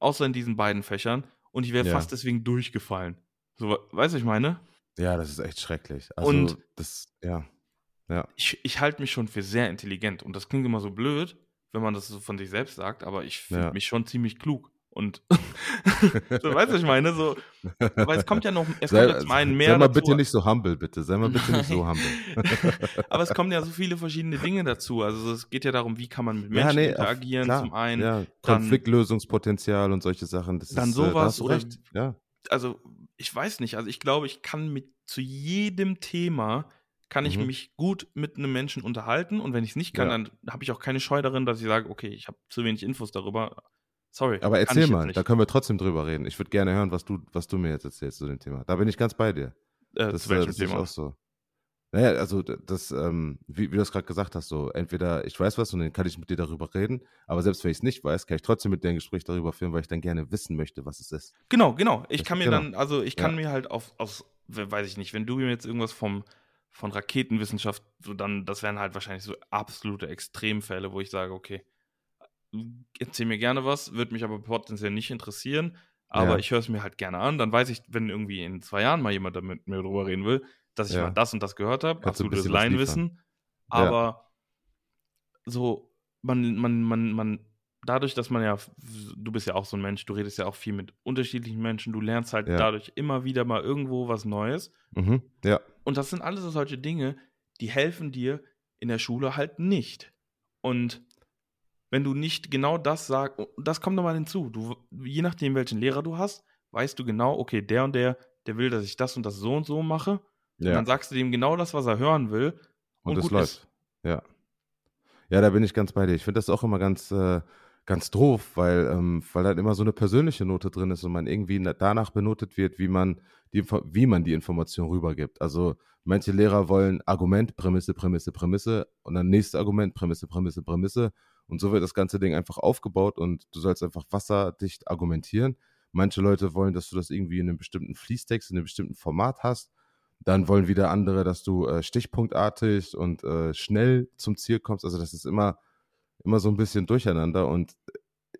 außer in diesen beiden Fächern. Und ich wäre Ja. fast deswegen durchgefallen. So, we- weißt du, ich meine? Ja, das ist echt schrecklich. Also, Und- das, ja. Ja. Ich, ich halte mich schon für sehr intelligent. Und das klingt immer so blöd, wenn man das so von sich selbst sagt, aber ich finde Ja. mich schon ziemlich klug. Und *laughs* so, weißt du, ich meine, so, aber es kommt ja noch, es Sei, kommt ja zum einen mehr sei mal dazu, bitte nicht so humble, bitte. Sei mal bitte nicht so humble. *laughs* aber es kommen ja so viele verschiedene Dinge dazu. Also es geht ja darum, wie kann man mit Ja, Menschen nee, auf- interagieren, klar, zum einen. ja, dann- Konfliktlösungspotenzial und solche Sachen. Das Dann ist, äh, sowas du oder-. Ja. Also ich weiß nicht, also ich glaube, ich kann mit zu jedem Thema kann ich Mhm. mich gut mit einem Menschen unterhalten und wenn ich es nicht kann, Ja. dann habe ich auch keine Scheu darin, dass ich sage, okay, ich habe zu wenig Infos darüber. Sorry. Aber erzähl mal, da können wir trotzdem drüber reden. Ich würde gerne hören, was du, was du mir jetzt erzählst zu dem Thema. Da bin ich ganz bei dir. äh, Das, zu welchem äh, das Thema? auch so. Naja, also das, ähm, wie, wie du es gerade gesagt hast, so entweder ich weiß was und dann kann ich mit dir darüber reden, aber selbst wenn ich es nicht weiß, kann ich trotzdem mit dir ein Gespräch darüber führen, weil ich dann gerne wissen möchte, was es ist. Genau, genau. Ich Das- kann mir genau. dann, also ich kann Ja. mir halt auf, we- weiß ich nicht, wenn du mir jetzt irgendwas vom, von Raketenwissenschaft, so dann, das wären halt wahrscheinlich so absolute Extremfälle, wo ich sage, okay, erzähl mir gerne was, wird mich aber potenziell nicht interessieren, aber Ja. ich höre es mir halt gerne an. Dann weiß ich, wenn irgendwie in zwei Jahren mal jemand damit mir drüber reden will, dass ich Ja. mal das und das gehört habe, absolutes Laienwissen. Ja. Aber so, man, man, man, man, dadurch, dass man ja, du bist ja auch so ein Mensch, du redest ja auch viel mit unterschiedlichen Menschen, du lernst halt Ja. dadurch immer wieder mal irgendwo was Neues. Mhm. Ja, Und das sind alles so solche Dinge, die helfen dir in der Schule halt nicht. Und wenn du nicht genau das sagst, das kommt nochmal hinzu, du, je nachdem, welchen Lehrer du hast, weißt du genau, okay, der und der, der will, dass ich das und das so und so mache. Und ja. dann sagst du dem genau das, was er hören will. Und, Und es läuft. ist. Ja. Ja, da bin ich ganz bei dir. Ich finde das auch immer ganz, äh, ganz doof, weil, ähm, weil dann immer so eine persönliche Note drin ist und man irgendwie na- danach benotet wird, wie man die, wie man die Information rübergibt. Also manche Lehrer wollen Argument, Prämisse, Prämisse, Prämisse und dann nächste Argument, Prämisse, Prämisse, Prämisse. Und so wird das ganze Ding einfach aufgebaut und du sollst einfach wasserdicht argumentieren. Manche Leute wollen, dass du das irgendwie in einem bestimmten Fließtext, in einem bestimmten Format hast. Dann wollen wieder andere, dass du äh, stichpunktartig und äh, schnell zum Ziel kommst. Also das ist immer, immer so ein bisschen durcheinander. Und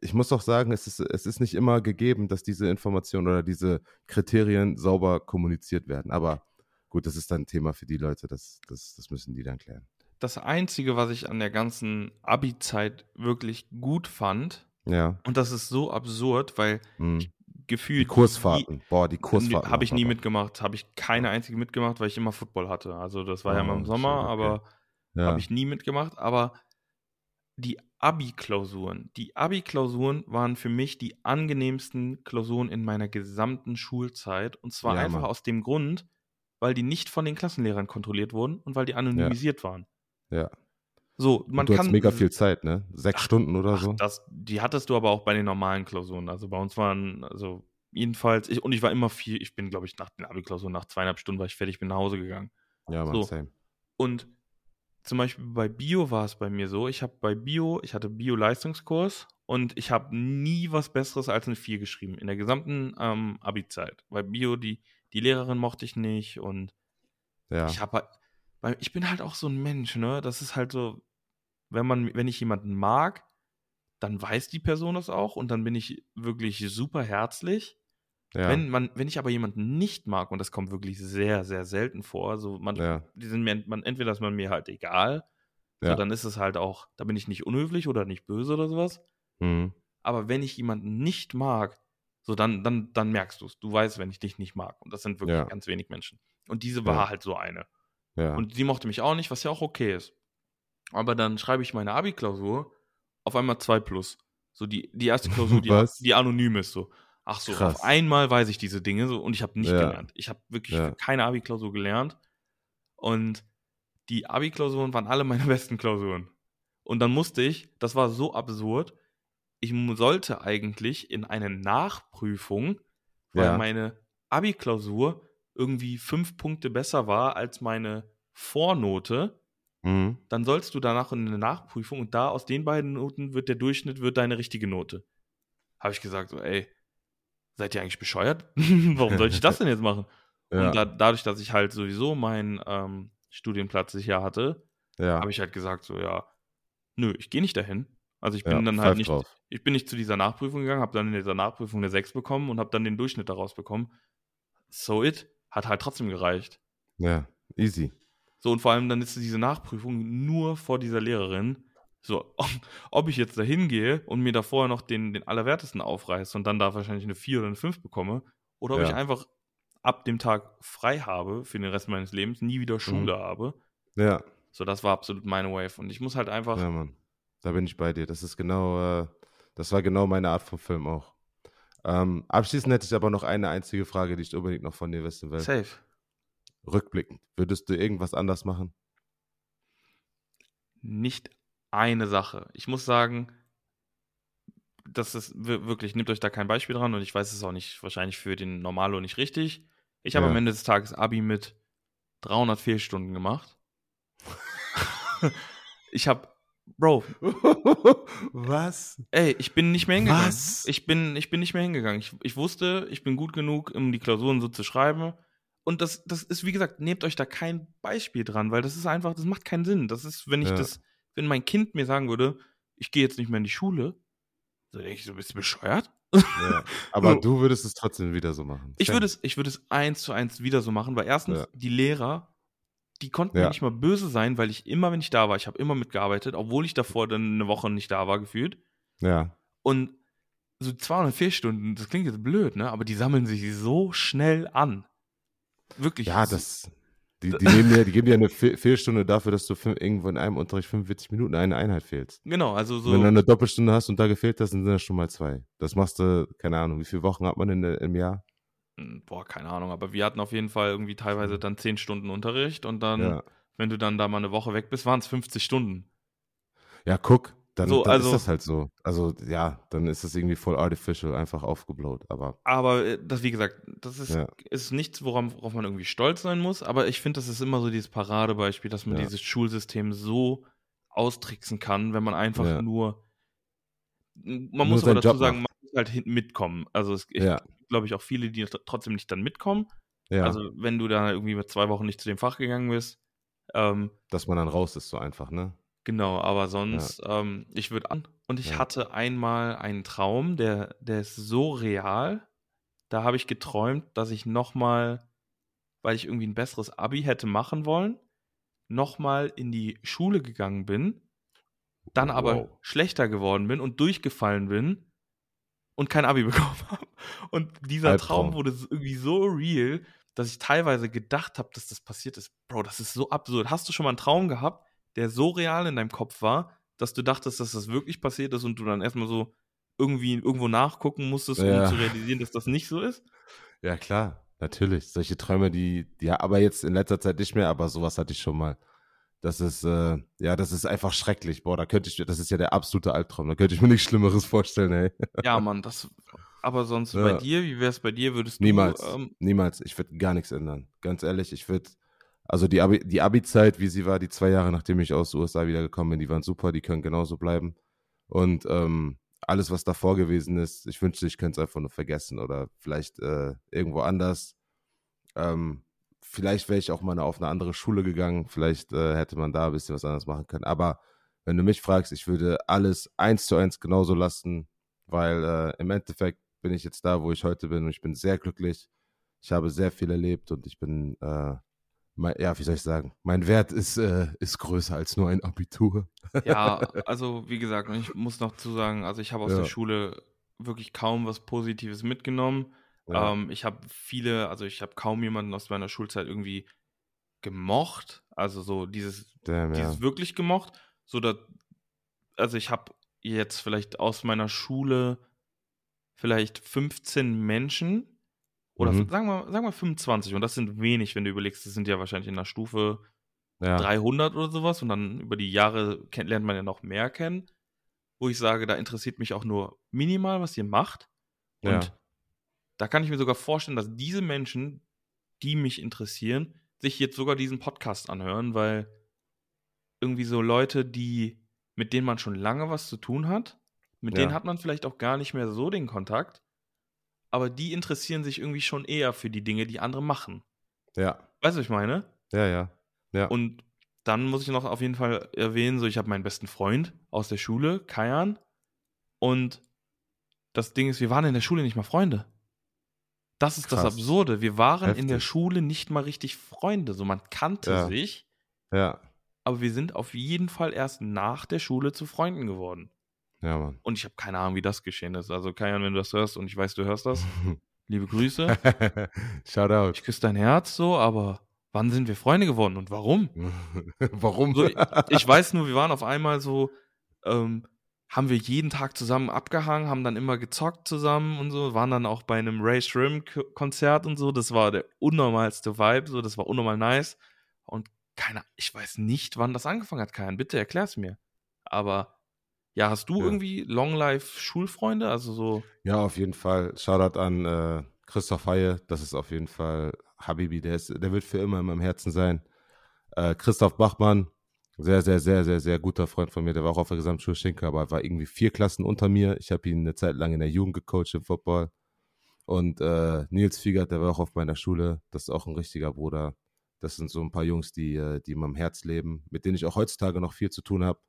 ich muss doch sagen, es ist, es ist nicht immer gegeben, dass diese Informationen oder diese Kriterien sauber kommuniziert werden. Aber gut, das ist dann ein Thema für die Leute, das, das, das müssen die dann klären. Das Einzige, was ich an der ganzen Abi-Zeit wirklich gut fand, Ja. und das ist so absurd, weil Hm. gefühlt. Die Kursfahrten. Boah, die Kursfahrten. Habe ich nie mitgemacht. Habe ich keine einzige mitgemacht, weil ich immer Football hatte. Also das war ja immer Oh, im Sommer, okay. aber Ja. habe ich nie mitgemacht. Aber die Abi-Klausuren, die Abi-Klausuren waren für mich die angenehmsten Klausuren in meiner gesamten Schulzeit. Und zwar Ja, einfach Mann. aus dem Grund, weil die nicht von den Klassenlehrern kontrolliert wurden und weil die anonymisiert waren. ja. So, man und du kann hast mega viel Zeit, ne? Sechs Stunden oder Ach, so. das, die hattest du aber auch bei den normalen Klausuren. Also bei uns waren, also jedenfalls, ich, und ich war immer viel, ich bin, glaube ich, nach den Abi-Klausuren, nach zweieinhalb Stunden war ich fertig, bin nach Hause gegangen. ja, Mann, so. same. Und zum Beispiel bei Bio war es bei mir so, ich habe bei Bio, ich hatte Bio-Leistungskurs und ich habe nie was Besseres als eine 4 geschrieben, in der gesamten ähm, Abi-Zeit. Bei Bio, die, die Lehrerin mochte ich nicht und Ja. ich habe halt, ich bin halt auch so ein Mensch, ne? Das ist halt so, wenn man, wenn ich jemanden mag, dann weiß die Person das auch und dann bin ich wirklich super herzlich. Ja. Wenn man, wenn ich aber jemanden nicht mag, und das kommt wirklich sehr, sehr selten vor, also man, ja. die sind mir, man, entweder ist man mir halt egal, so, Ja. dann ist es halt auch, da bin ich nicht unhöflich oder nicht böse oder sowas. Mhm. Aber wenn ich jemanden nicht mag, so dann, dann, dann merkst du es. Du weißt, wenn ich dich nicht mag. Und das sind wirklich ganz wenig Menschen. Und diese war halt so eine. Und sie mochte mich auch nicht, was ja auch okay ist. Aber dann schreibe ich meine Abi-Klausur auf einmal 2 plus. So die, die erste Klausur, die, *laughs* die anonym ist so. Ach so, Krass. auf einmal weiß ich diese Dinge so und ich habe nicht Ja. gelernt. Ich habe wirklich Ja. keine Abi-Klausur gelernt. Und die Abi-Klausuren waren alle meine *laughs* besten Klausuren. Und dann musste ich, das war so absurd, ich sollte eigentlich in eine Nachprüfung, weil Ja. meine Abi-Klausur irgendwie fünf Punkte besser war als meine Vornote, Mhm. dann sollst du danach in eine Nachprüfung und da aus den beiden Noten wird der Durchschnitt wird deine richtige Note. Habe ich gesagt, so, ey, seid ihr eigentlich bescheuert? *laughs* Warum soll ich das denn jetzt machen? Ja, Und da, dadurch, dass ich halt sowieso meinen ähm, Studienplatz sicher hatte, ja, habe ich halt gesagt, so, ja, nö, ich gehe nicht dahin. Also ich ja, bin dann halt nicht, drauf. ich bin nicht zu dieser Nachprüfung gegangen, habe dann in dieser Nachprüfung eine 6 bekommen und habe dann den Durchschnitt daraus bekommen. So it, hat halt trotzdem gereicht. Ja, easy. So, und vor allem dann ist diese Nachprüfung nur vor dieser Lehrerin. So, *laughs* ob, ob ich jetzt da hingehe und mir da vorher noch den, den Allerwertesten aufreiße und dann da wahrscheinlich eine 4 oder eine 5 bekomme, oder ob Ja. ich einfach ab dem Tag frei habe für den Rest meines Lebens, nie wieder Schule Mhm. habe. Ja, So, das war absolut meine Wave. Und ich muss halt einfach, ja, Mann. Da bin ich bei dir. Das ist genau, äh, das war genau meine Art von Film auch. Ähm, abschließend hätte ich aber noch eine einzige Frage, die ich unbedingt noch von dir wissen will. safe. Rückblickend, würdest du irgendwas anders machen? Nicht eine Sache. Ich muss sagen, das ist wir- wirklich, nehmt euch da kein Beispiel dran und ich weiß es auch nicht wahrscheinlich für den Normalo nicht richtig. Ich habe Ja. am Ende des Tages Abi mit 300 Fehlstunden gemacht. *laughs* ich habe, Bro, Was? ey, ich bin nicht mehr hingegangen. Was? Ich bin, ich bin nicht mehr hingegangen. Ich, ich wusste, ich bin gut genug, um die Klausuren so zu schreiben. Und das, das ist, wie gesagt, nehmt euch da kein Beispiel dran, weil das ist einfach, das macht keinen Sinn. Das ist, wenn ich Ja. das, wenn mein Kind mir sagen würde, ich gehe jetzt nicht mehr in die Schule, so denke ich, so bist du bescheuert? Ja. *laughs* Aber So. du würdest es trotzdem wieder so machen. Ich würde es, ich würde es eins zu eins wieder so machen, weil erstens, Ja. die Lehrer, die konnten mir Ja. nicht mal böse sein, weil ich immer, wenn ich da war, ich habe immer mitgearbeitet, obwohl ich davor dann eine Woche nicht da war, gefühlt. Ja, Und so 200 Fehlstunden, das klingt jetzt blöd, ne? Aber die sammeln sich so schnell an. Wirklich. ja, das. Die, die, nehmen dir, die geben dir eine Fe Fehlstunde dafür, dass du irgendwo in einem Unterricht 45 Minuten eine Einheit fehlst. Genau, also so. Wenn du eine Doppelstunde hast und da gefehlt hast, dann sind das schon mal zwei. Das machst du, keine Ahnung, wie viele Wochen hat man in, im Jahr? Hm, Boah, keine Ahnung, aber wir hatten auf jeden Fall irgendwie teilweise dann 10 Stunden Unterricht und dann, Ja. wenn du dann da mal eine Woche weg bist, waren es 50 Stunden. Ja, guck, dann, So, dann also- ist das halt so. Also, ja, dann ist das irgendwie voll artificial, einfach aufgeblowt. Aber Aber äh, das, wie gesagt, das ist, Ja. ist nichts, worauf, worauf man irgendwie stolz sein muss. Aber ich finde, das ist immer so dieses Paradebeispiel, dass man Ja. dieses Schulsystem so austricksen kann, wenn man einfach Ja. nur. Man Nur muss aber dazu Job sagen, macht. man muss halt hinten mitkommen. Also es gibt, Ja. glaube ich, auch viele, die tr- trotzdem nicht dann mitkommen. Also wenn du da irgendwie mit zwei Wochen nicht zu dem Fach gegangen bist, ähm, dass man dann raus ist, so einfach, ne? Genau, aber sonst, ähm, ich würde an. Und ich Ja. hatte einmal einen Traum, der, der ist so real. Da habe ich geträumt, dass ich nochmal, weil ich irgendwie ein besseres Abi hätte machen wollen, nochmal in die Schule gegangen bin, dann aber Wow. schlechter geworden bin und durchgefallen bin und kein Abi *laughs* bekommen habe. Und dieser Albtraum. Traum wurde irgendwie so real, dass ich teilweise gedacht habe, dass das passiert ist. Bro, das ist so absurd. Hast du schon mal einen Traum gehabt, der so real in deinem Kopf war, dass du dachtest, dass das wirklich passiert ist und du dann erstmal so irgendwie irgendwo nachgucken musstest, um Ja. zu realisieren, dass das nicht so ist? Ja, klar, natürlich. Solche Träume, die, ja, aber jetzt in letzter Zeit nicht mehr, aber sowas hatte ich schon mal. Das ist, äh, ja, das ist einfach schrecklich. Boah, da könnte ich, das ist ja der absolute Albtraum. Da könnte ich mir nichts Schlimmeres vorstellen, ey. Ja, *laughs* Mann, das. Aber sonst Ja. bei dir, wie wäre es bei dir? Würdest du. Niemals. Ähm, Niemals. Ich würde gar nichts ändern. Ganz ehrlich, ich würde, also die Abi, die Abi-Zeit, wie sie war, die zwei Jahre, nachdem ich aus den USA wiedergekommen bin, die waren super, die können genauso bleiben. Und ähm, alles, was davor gewesen ist, ich wünschte, ich könnte es einfach nur vergessen oder vielleicht äh, irgendwo anders. Ähm, vielleicht wäre ich auch mal auf eine andere Schule gegangen, vielleicht äh, hätte man da ein bisschen was anderes machen können. Aber wenn du mich fragst, ich würde alles eins zu eins genauso lassen, weil äh, im Endeffekt bin ich jetzt da, wo ich heute bin und ich bin sehr glücklich. Ich habe sehr viel erlebt und ich bin, äh, mein, ja, wie soll ich sagen, mein Wert ist, äh, ist größer als nur ein Abitur. ja, *laughs* also wie gesagt, und ich muss noch zu sagen, also ich habe aus Ja. der Schule wirklich kaum was Positives mitgenommen. Ja. Ähm, ich habe viele, also ich habe kaum jemanden aus meiner Schulzeit irgendwie gemocht. Also so dieses, Damn, ja. dieses wirklich gemocht. So dass, also ich habe jetzt vielleicht aus meiner Schule vielleicht 15 Menschen oder Mhm. sagen, wir, sagen wir 25 und das sind wenig, wenn du überlegst, das sind ja wahrscheinlich in der Stufe ja. 300 oder sowas und dann über die Jahre kennt, lernt man ja noch mehr kennen, wo ich sage, da interessiert mich auch nur minimal, was ihr macht. Und Ja. da kann ich mir sogar vorstellen, dass diese Menschen, die mich interessieren, sich jetzt sogar diesen Podcast anhören, weil irgendwie so Leute, die, mit denen man schon lange was zu tun hat, mit Ja. denen hat man vielleicht auch gar nicht mehr so den Kontakt, aber die interessieren sich irgendwie schon eher für die Dinge, die andere machen. Ja, Weißt du, was ich meine? ja, ja. Ja. Und dann muss ich noch auf jeden Fall erwähnen, so ich habe meinen besten Freund aus der Schule, Kajan, und das Ding ist, wir waren in der Schule nicht mal Freunde. Das ist das Krass. Absurde. Wir waren in der Heftig. Schule nicht mal richtig Freunde. So, man kannte Ja. sich, ja, aber wir sind auf jeden Fall erst nach der Schule zu Freunden geworden. Ja, Mann. Und ich habe keine Ahnung, wie das geschehen ist. Also, Kajan, wenn du das hörst und ich weiß, du hörst das, *laughs* liebe Grüße. Shout out. Ich küsse dein Herz so, aber wann sind wir Freunde geworden und warum? *laughs* Warum? So, ich weiß nur, wir waren auf einmal so, ähm, haben wir jeden Tag zusammen abgehangen, haben dann immer gezockt zusammen und so, waren dann auch bei einem Ray Shrim Konzert und so. Das war der unnormalste Vibe, so, das war unnormal nice. Und keiner, ich weiß nicht, wann das angefangen hat, Kajan. Bitte erklär's mir. Aber ja, hast du Ja. irgendwie Long Life Schulfreunde? Also so, Ja, auf jeden Fall. Shoutout an äh, Christoph Haie. Das ist auf jeden Fall Habibi. Der, ist, der wird für immer in meinem Herzen sein. Äh, Christoph Bachmann, sehr, sehr, sehr, sehr, sehr guter Freund von mir. Der war auch auf der Gesamtschule Schinke, aber war irgendwie vier Klassen unter mir. Ich habe ihn eine Zeit lang in der Jugend gecoacht im Football. Und äh, Nils Fiegert, der war auch auf meiner Schule. Das ist auch ein richtiger Bruder. Das sind so ein paar Jungs, die, äh, die in meinem Herz leben, mit denen ich auch heutzutage noch viel zu tun habe.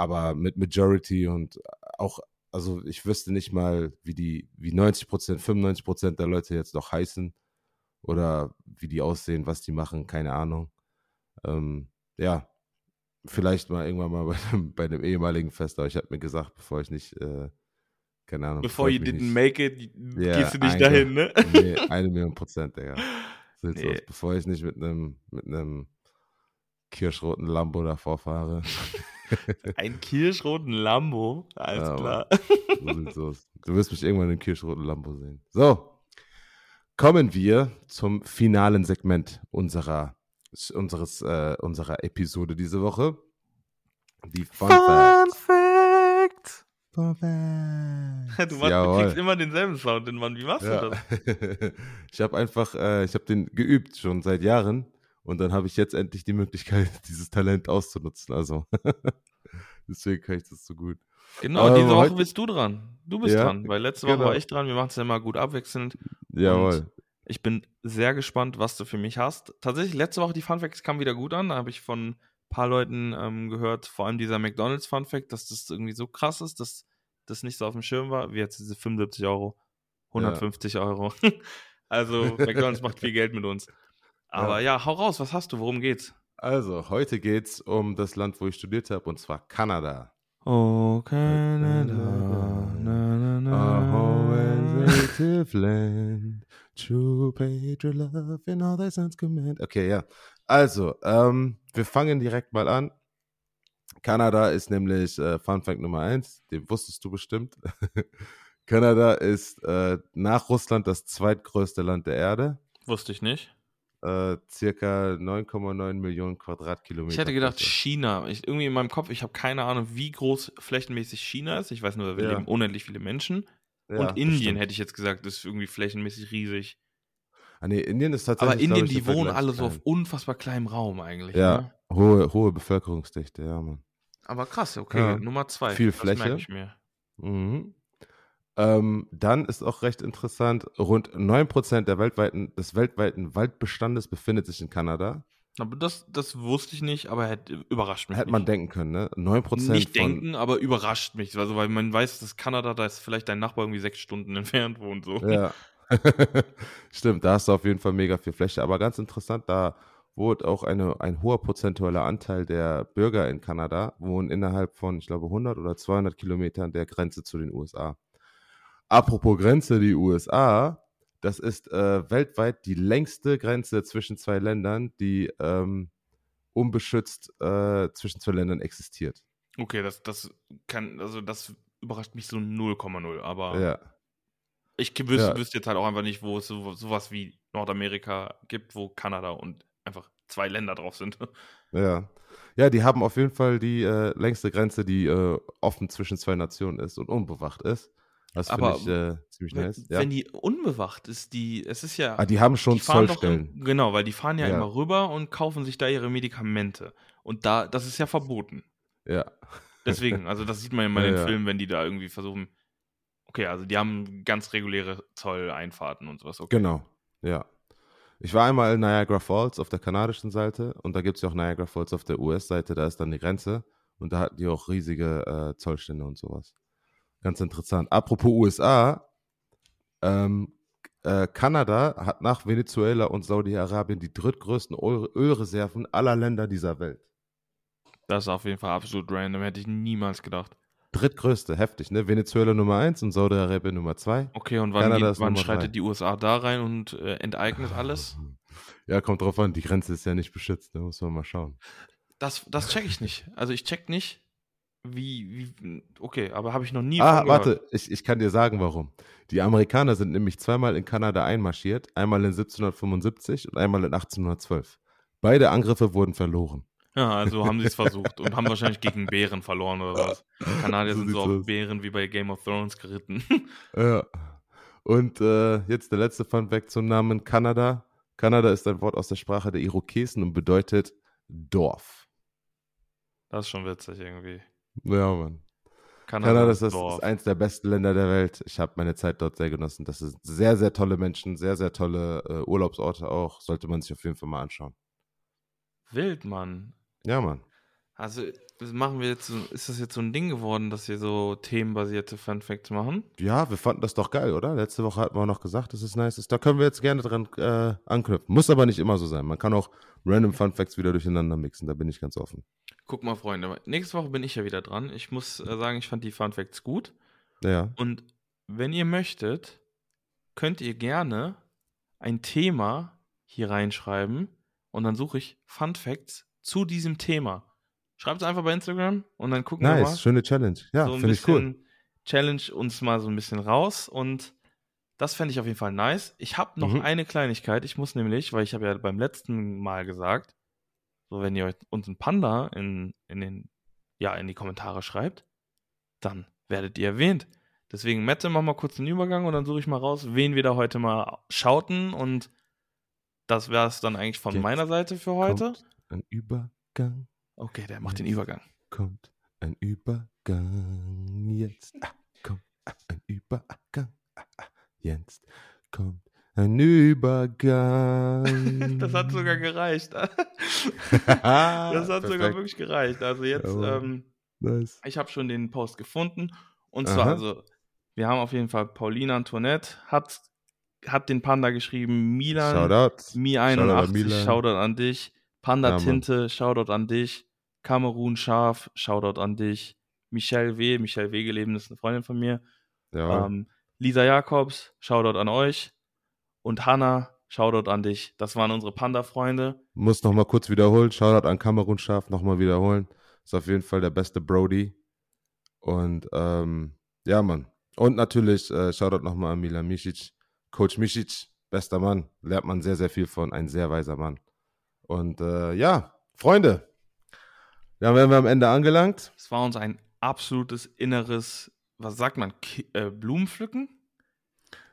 Aber mit Majority und auch also ich wüsste nicht mal, wie die, wie 90 Prozent, 95 Prozent der Leute jetzt noch heißen oder wie die aussehen, was die machen, keine Ahnung. Ähm, ja, vielleicht mal irgendwann mal *laughs* bei einem, bei einem ehemaligen Fest, aber ich habe mir gesagt, bevor ich nicht, äh, keine Ahnung. bevor you didn't nicht- make it, Ja, gehst du nicht dahin, ne? Nee, eine Million Prozent, Digga. *laughs* So Nee. aus. Bevor ich nicht mit einem, mit einem kirschroten Lambo davor fahre. *laughs* Ein kirschroten Lambo, alles Ja, klar. So sieht's aus. Du wirst mich irgendwann im kirschroten Lambo sehen. So, kommen wir zum finalen Segment unserer, unseres, äh, unserer Episode diese Woche. Die Fun, Facts. Fact! Fun Facts. Du, machst, du kriegst immer denselben Sound, den Mann. Wie machst du Ja. das? *laughs* ich habe einfach, äh, ich habe den geübt schon seit Jahren und dann habe ich jetzt endlich die Möglichkeit, *laughs* dieses Talent auszunutzen. Also *laughs* deswegen kann ich das so gut. Genau, Aber diese Woche bist du dran. Du bist Ja, dran, weil letzte Woche genau. war ich dran. Wir machen es ja immer gut abwechselnd. Jawohl. Ich bin sehr gespannt, was du für mich hast. Tatsächlich, letzte Woche die Fun Facts kamen wieder gut an. Da habe ich von ein paar Leuten ähm, gehört, vor allem dieser McDonalds Fun Fact, dass das irgendwie so krass ist, dass das nicht so auf dem Schirm war, wie jetzt diese 75 Euro, 150 Euro. *laughs* also McDonalds macht viel Geld mit uns. Aber ja. hau raus, was hast du? Worum geht's? Also, heute geht's um das Land, wo ich studiert habe, und zwar Kanada. Oh, Canada. Na, na, A home na. native land, true patriot love in all thy sons command. Okay, ja. Also, ähm, wir fangen direkt mal an. Kanada ist nämlich äh, Fun Fact Nummer eins, den wusstest du bestimmt. *laughs* Kanada ist äh, nach Russland das zweitgrößte Land der Erde. Wusste ich nicht. Äh, circa 9,9 Millionen Quadratkilometer. Ich hätte gedacht, Fläche. China. Ich, irgendwie in meinem Kopf, ich habe keine Ahnung, wie groß flächenmäßig China ist. Ich weiß nur, wir Ja. leben unendlich viele Menschen. Ja, und Indien hätte ich jetzt gesagt, ist irgendwie flächenmäßig riesig. Ah, nee, Indien ist tatsächlich. Aber Indien, ich, die wohnen alle so klein. auf unfassbar kleinem Raum eigentlich. Ja, Ne? hohe, hohe Bevölkerungsdichte, ja, Mann. Aber krass, okay. Ja. Nummer zwei. Viel das Fläche. merke ich mir. Mhm. Ähm, dann ist auch recht interessant, rund 9% der weltweiten, des weltweiten Waldbestandes befindet sich in Kanada. Aber das, das wusste ich nicht, aber hätte, überrascht mich. Hätte man nicht. denken können, ne? 9% Nicht denken, aber überrascht mich. Also, weil man weiß, dass Kanada, da ist vielleicht dein Nachbar irgendwie sechs Stunden *laughs* entfernt wohnt. So. Ja. *laughs* Stimmt, da hast du auf jeden Fall mega viel Fläche. Aber ganz interessant, da wohnt auch eine, ein hoher prozentualer Anteil der Bürger in Kanada, wohnen innerhalb von, ich glaube, 100 oder 200 Kilometern der Grenze zu den USA. Apropos Grenze, die USA, das ist äh, weltweit die längste Grenze zwischen zwei Ländern, die ähm, unbeschützt äh, zwischen zwei Ländern existiert. Okay, das, das kann, also das überrascht mich so 0,0. Aber Ja. ich wüsste, Ja. wüsste jetzt halt auch einfach nicht, wo es so, sowas wie Nordamerika gibt, wo Kanada und einfach zwei Länder drauf sind. *laughs* Ja. Ja, die haben auf jeden Fall die äh, längste Grenze, die äh, offen zwischen zwei Nationen ist und unbewacht ist. Das finde ich äh, ziemlich wenn, nice. Ja. wenn die unbewacht ist, die, es ist ja, Ah, die haben schon die Zollstellen. im, genau, weil die fahren ja, Ja. immer rüber und kaufen sich da ihre Medikamente. Und da, das ist ja verboten. Ja. Deswegen, also das sieht man ja *laughs* immer in Ja, den ja. Filmen, wenn die da irgendwie versuchen. Okay, also die haben ganz reguläre Zolleinfahrten und sowas. Okay. Genau, ja. Ich war einmal in Niagara Falls auf der kanadischen Seite und da gibt es ja auch Niagara Falls auf der US-Seite, da ist dann die Grenze und da hatten die auch riesige äh, Zollstände und sowas. Ganz interessant. Apropos USA, ähm, äh, Kanada hat nach Venezuela und Saudi-Arabien die drittgrößten Öl Ölreserven aller Länder dieser Welt. Das ist auf jeden Fall absolut random, hätte ich niemals gedacht. Drittgrößte, heftig, ne? Venezuela Nummer eins und Saudi-Arabien Nummer zwei. Okay, und wann, ist wann schreitet drei. die USA da rein und äh, enteignet alles? *laughs* Ja, kommt drauf an, die Grenze ist ja nicht beschützt, da muss man mal schauen. Das, das check ich nicht. Also ich check nicht, wie, wie okay, aber habe ich noch nie Ah, warte, ich, ich kann dir sagen, warum. Die Amerikaner sind nämlich zweimal in Kanada einmarschiert, einmal in 1775 und einmal in 1812. Beide Angriffe wurden verloren. Ja, also haben sie es *laughs* versucht und haben wahrscheinlich gegen Bären verloren oder was. Kanadier So sind so auf aus. Bären wie bei Game of Thrones geritten. Ja. Und äh, jetzt der letzte Fun Fact zum Namen Kanada. Kanada ist ein Wort aus der Sprache der Irokesen und bedeutet Dorf. Das ist schon witzig irgendwie. Ja, Mann. Kanada, Kanada ist, das, Dorf. ist eins der besten Länder der Welt. Ich habe meine Zeit dort sehr genossen. Das sind sehr, sehr tolle Menschen, sehr, sehr tolle äh, Urlaubsorte auch. Sollte man sich auf jeden Fall mal anschauen. Wild, Mann. Ja, Mann. Also machen wir jetzt, ist das jetzt so ein Ding geworden, dass wir so themenbasierte Fun Facts machen? Ja, wir fanden das doch geil, oder? Letzte Woche hatten wir auch noch gesagt, dass es nice ist. Da können wir jetzt gerne dran äh, anknüpfen. Muss aber nicht immer so sein. Man kann auch random Fun Facts wieder durcheinander mixen. Da bin ich ganz offen. Guck mal, Freunde, nächste Woche bin ich ja wieder dran. Ich muss äh, sagen, ich fand die Fun Facts gut. Ja. Und wenn ihr möchtet, könnt ihr gerne ein Thema hier reinschreiben und dann suche ich Fun Facts zu diesem Thema. Schreibt es einfach bei Instagram und dann gucken wir mal. Nice, schöne Challenge. Ja, so finde ich cool. Challenge uns mal so ein bisschen raus und das fände ich auf jeden Fall nice. Ich habe noch Mhm. eine Kleinigkeit. Ich muss nämlich, weil ich habe ja beim letzten Mal gesagt, so wenn ihr euch- uns einen Panda in, in den ja in die Kommentare schreibt, dann werdet ihr erwähnt. Deswegen Mette, mach mal kurz den Übergang und dann suche ich mal raus, wen wir da heute mal schauten und das wäre es dann eigentlich von Jetzt meiner Seite für heute. Ein Übergang, Okay, der macht den Jetzt. Übergang. kommt ein Übergang. Jetzt ah, kommt ein Übergang. Ah, jetzt kommt ein Übergang. *laughs* Das hat sogar gereicht. *laughs* das hat sogar wirklich gereicht. Also jetzt, ähm, Nice. ich habe schon den Post gefunden. Und zwar, Aha. also, wir haben auf jeden Fall Paulina Antoinette, hat, hat den Panda geschrieben, Milan, Shoutout. Mi81, Milan. Shoutout an dich, Panda Ja. Tinte, Shoutout an dich, Kamerun Schaf, Shoutout an dich, Michelle W., Michelle Wegeleben ist eine Freundin von mir, Ja, ähm, Lisa Jakobs, Shoutout an euch und Hanna, Shoutout an dich. Das waren unsere Panda-Freunde. muss noch mal kurz wiederholen. Shoutout an Kamerun Schaf, noch mal wiederholen. Ist auf jeden Fall der beste Brody. Und ähm, ja, Mann. Und natürlich äh, Shoutout noch mal an Milan Misic. Coach Misic, bester Mann. Lernt man sehr, sehr viel von. Ein sehr weiser Mann. Und äh, ja, Freunde. Dann wären wir am Ende angelangt. Es war uns ein absolutes inneres, was sagt man, Ki äh, Blumenpflücken?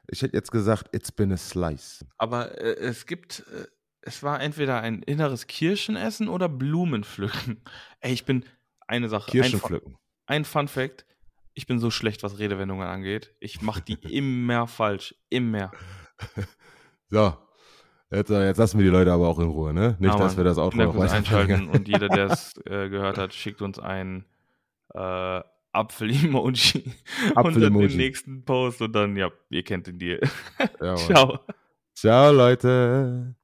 Ich hätte jetzt gesagt, it's been a slice. Aber äh, es gibt, äh, es war entweder ein inneres Kirschenessen oder Blumenpflücken. *laughs* Ey, ich bin eine Sache. Kirschen ein, ein Fun Fact. Ich bin so schlecht, was Redewendungen angeht. Ich mache die *laughs* immer falsch. Immer. So. Jetzt, äh, jetzt lassen wir die Leute aber auch in Ruhe, ne? Nicht, Ja, dass wir das Outro noch einschalten und jeder, der es *laughs* äh, gehört hat, schickt uns ein äh, Apfel-Emoji *laughs* unter Apfel-Emoji. den nächsten Post und dann, ja, ihr kennt den Deal. *laughs* Ciao. Ciao, Leute.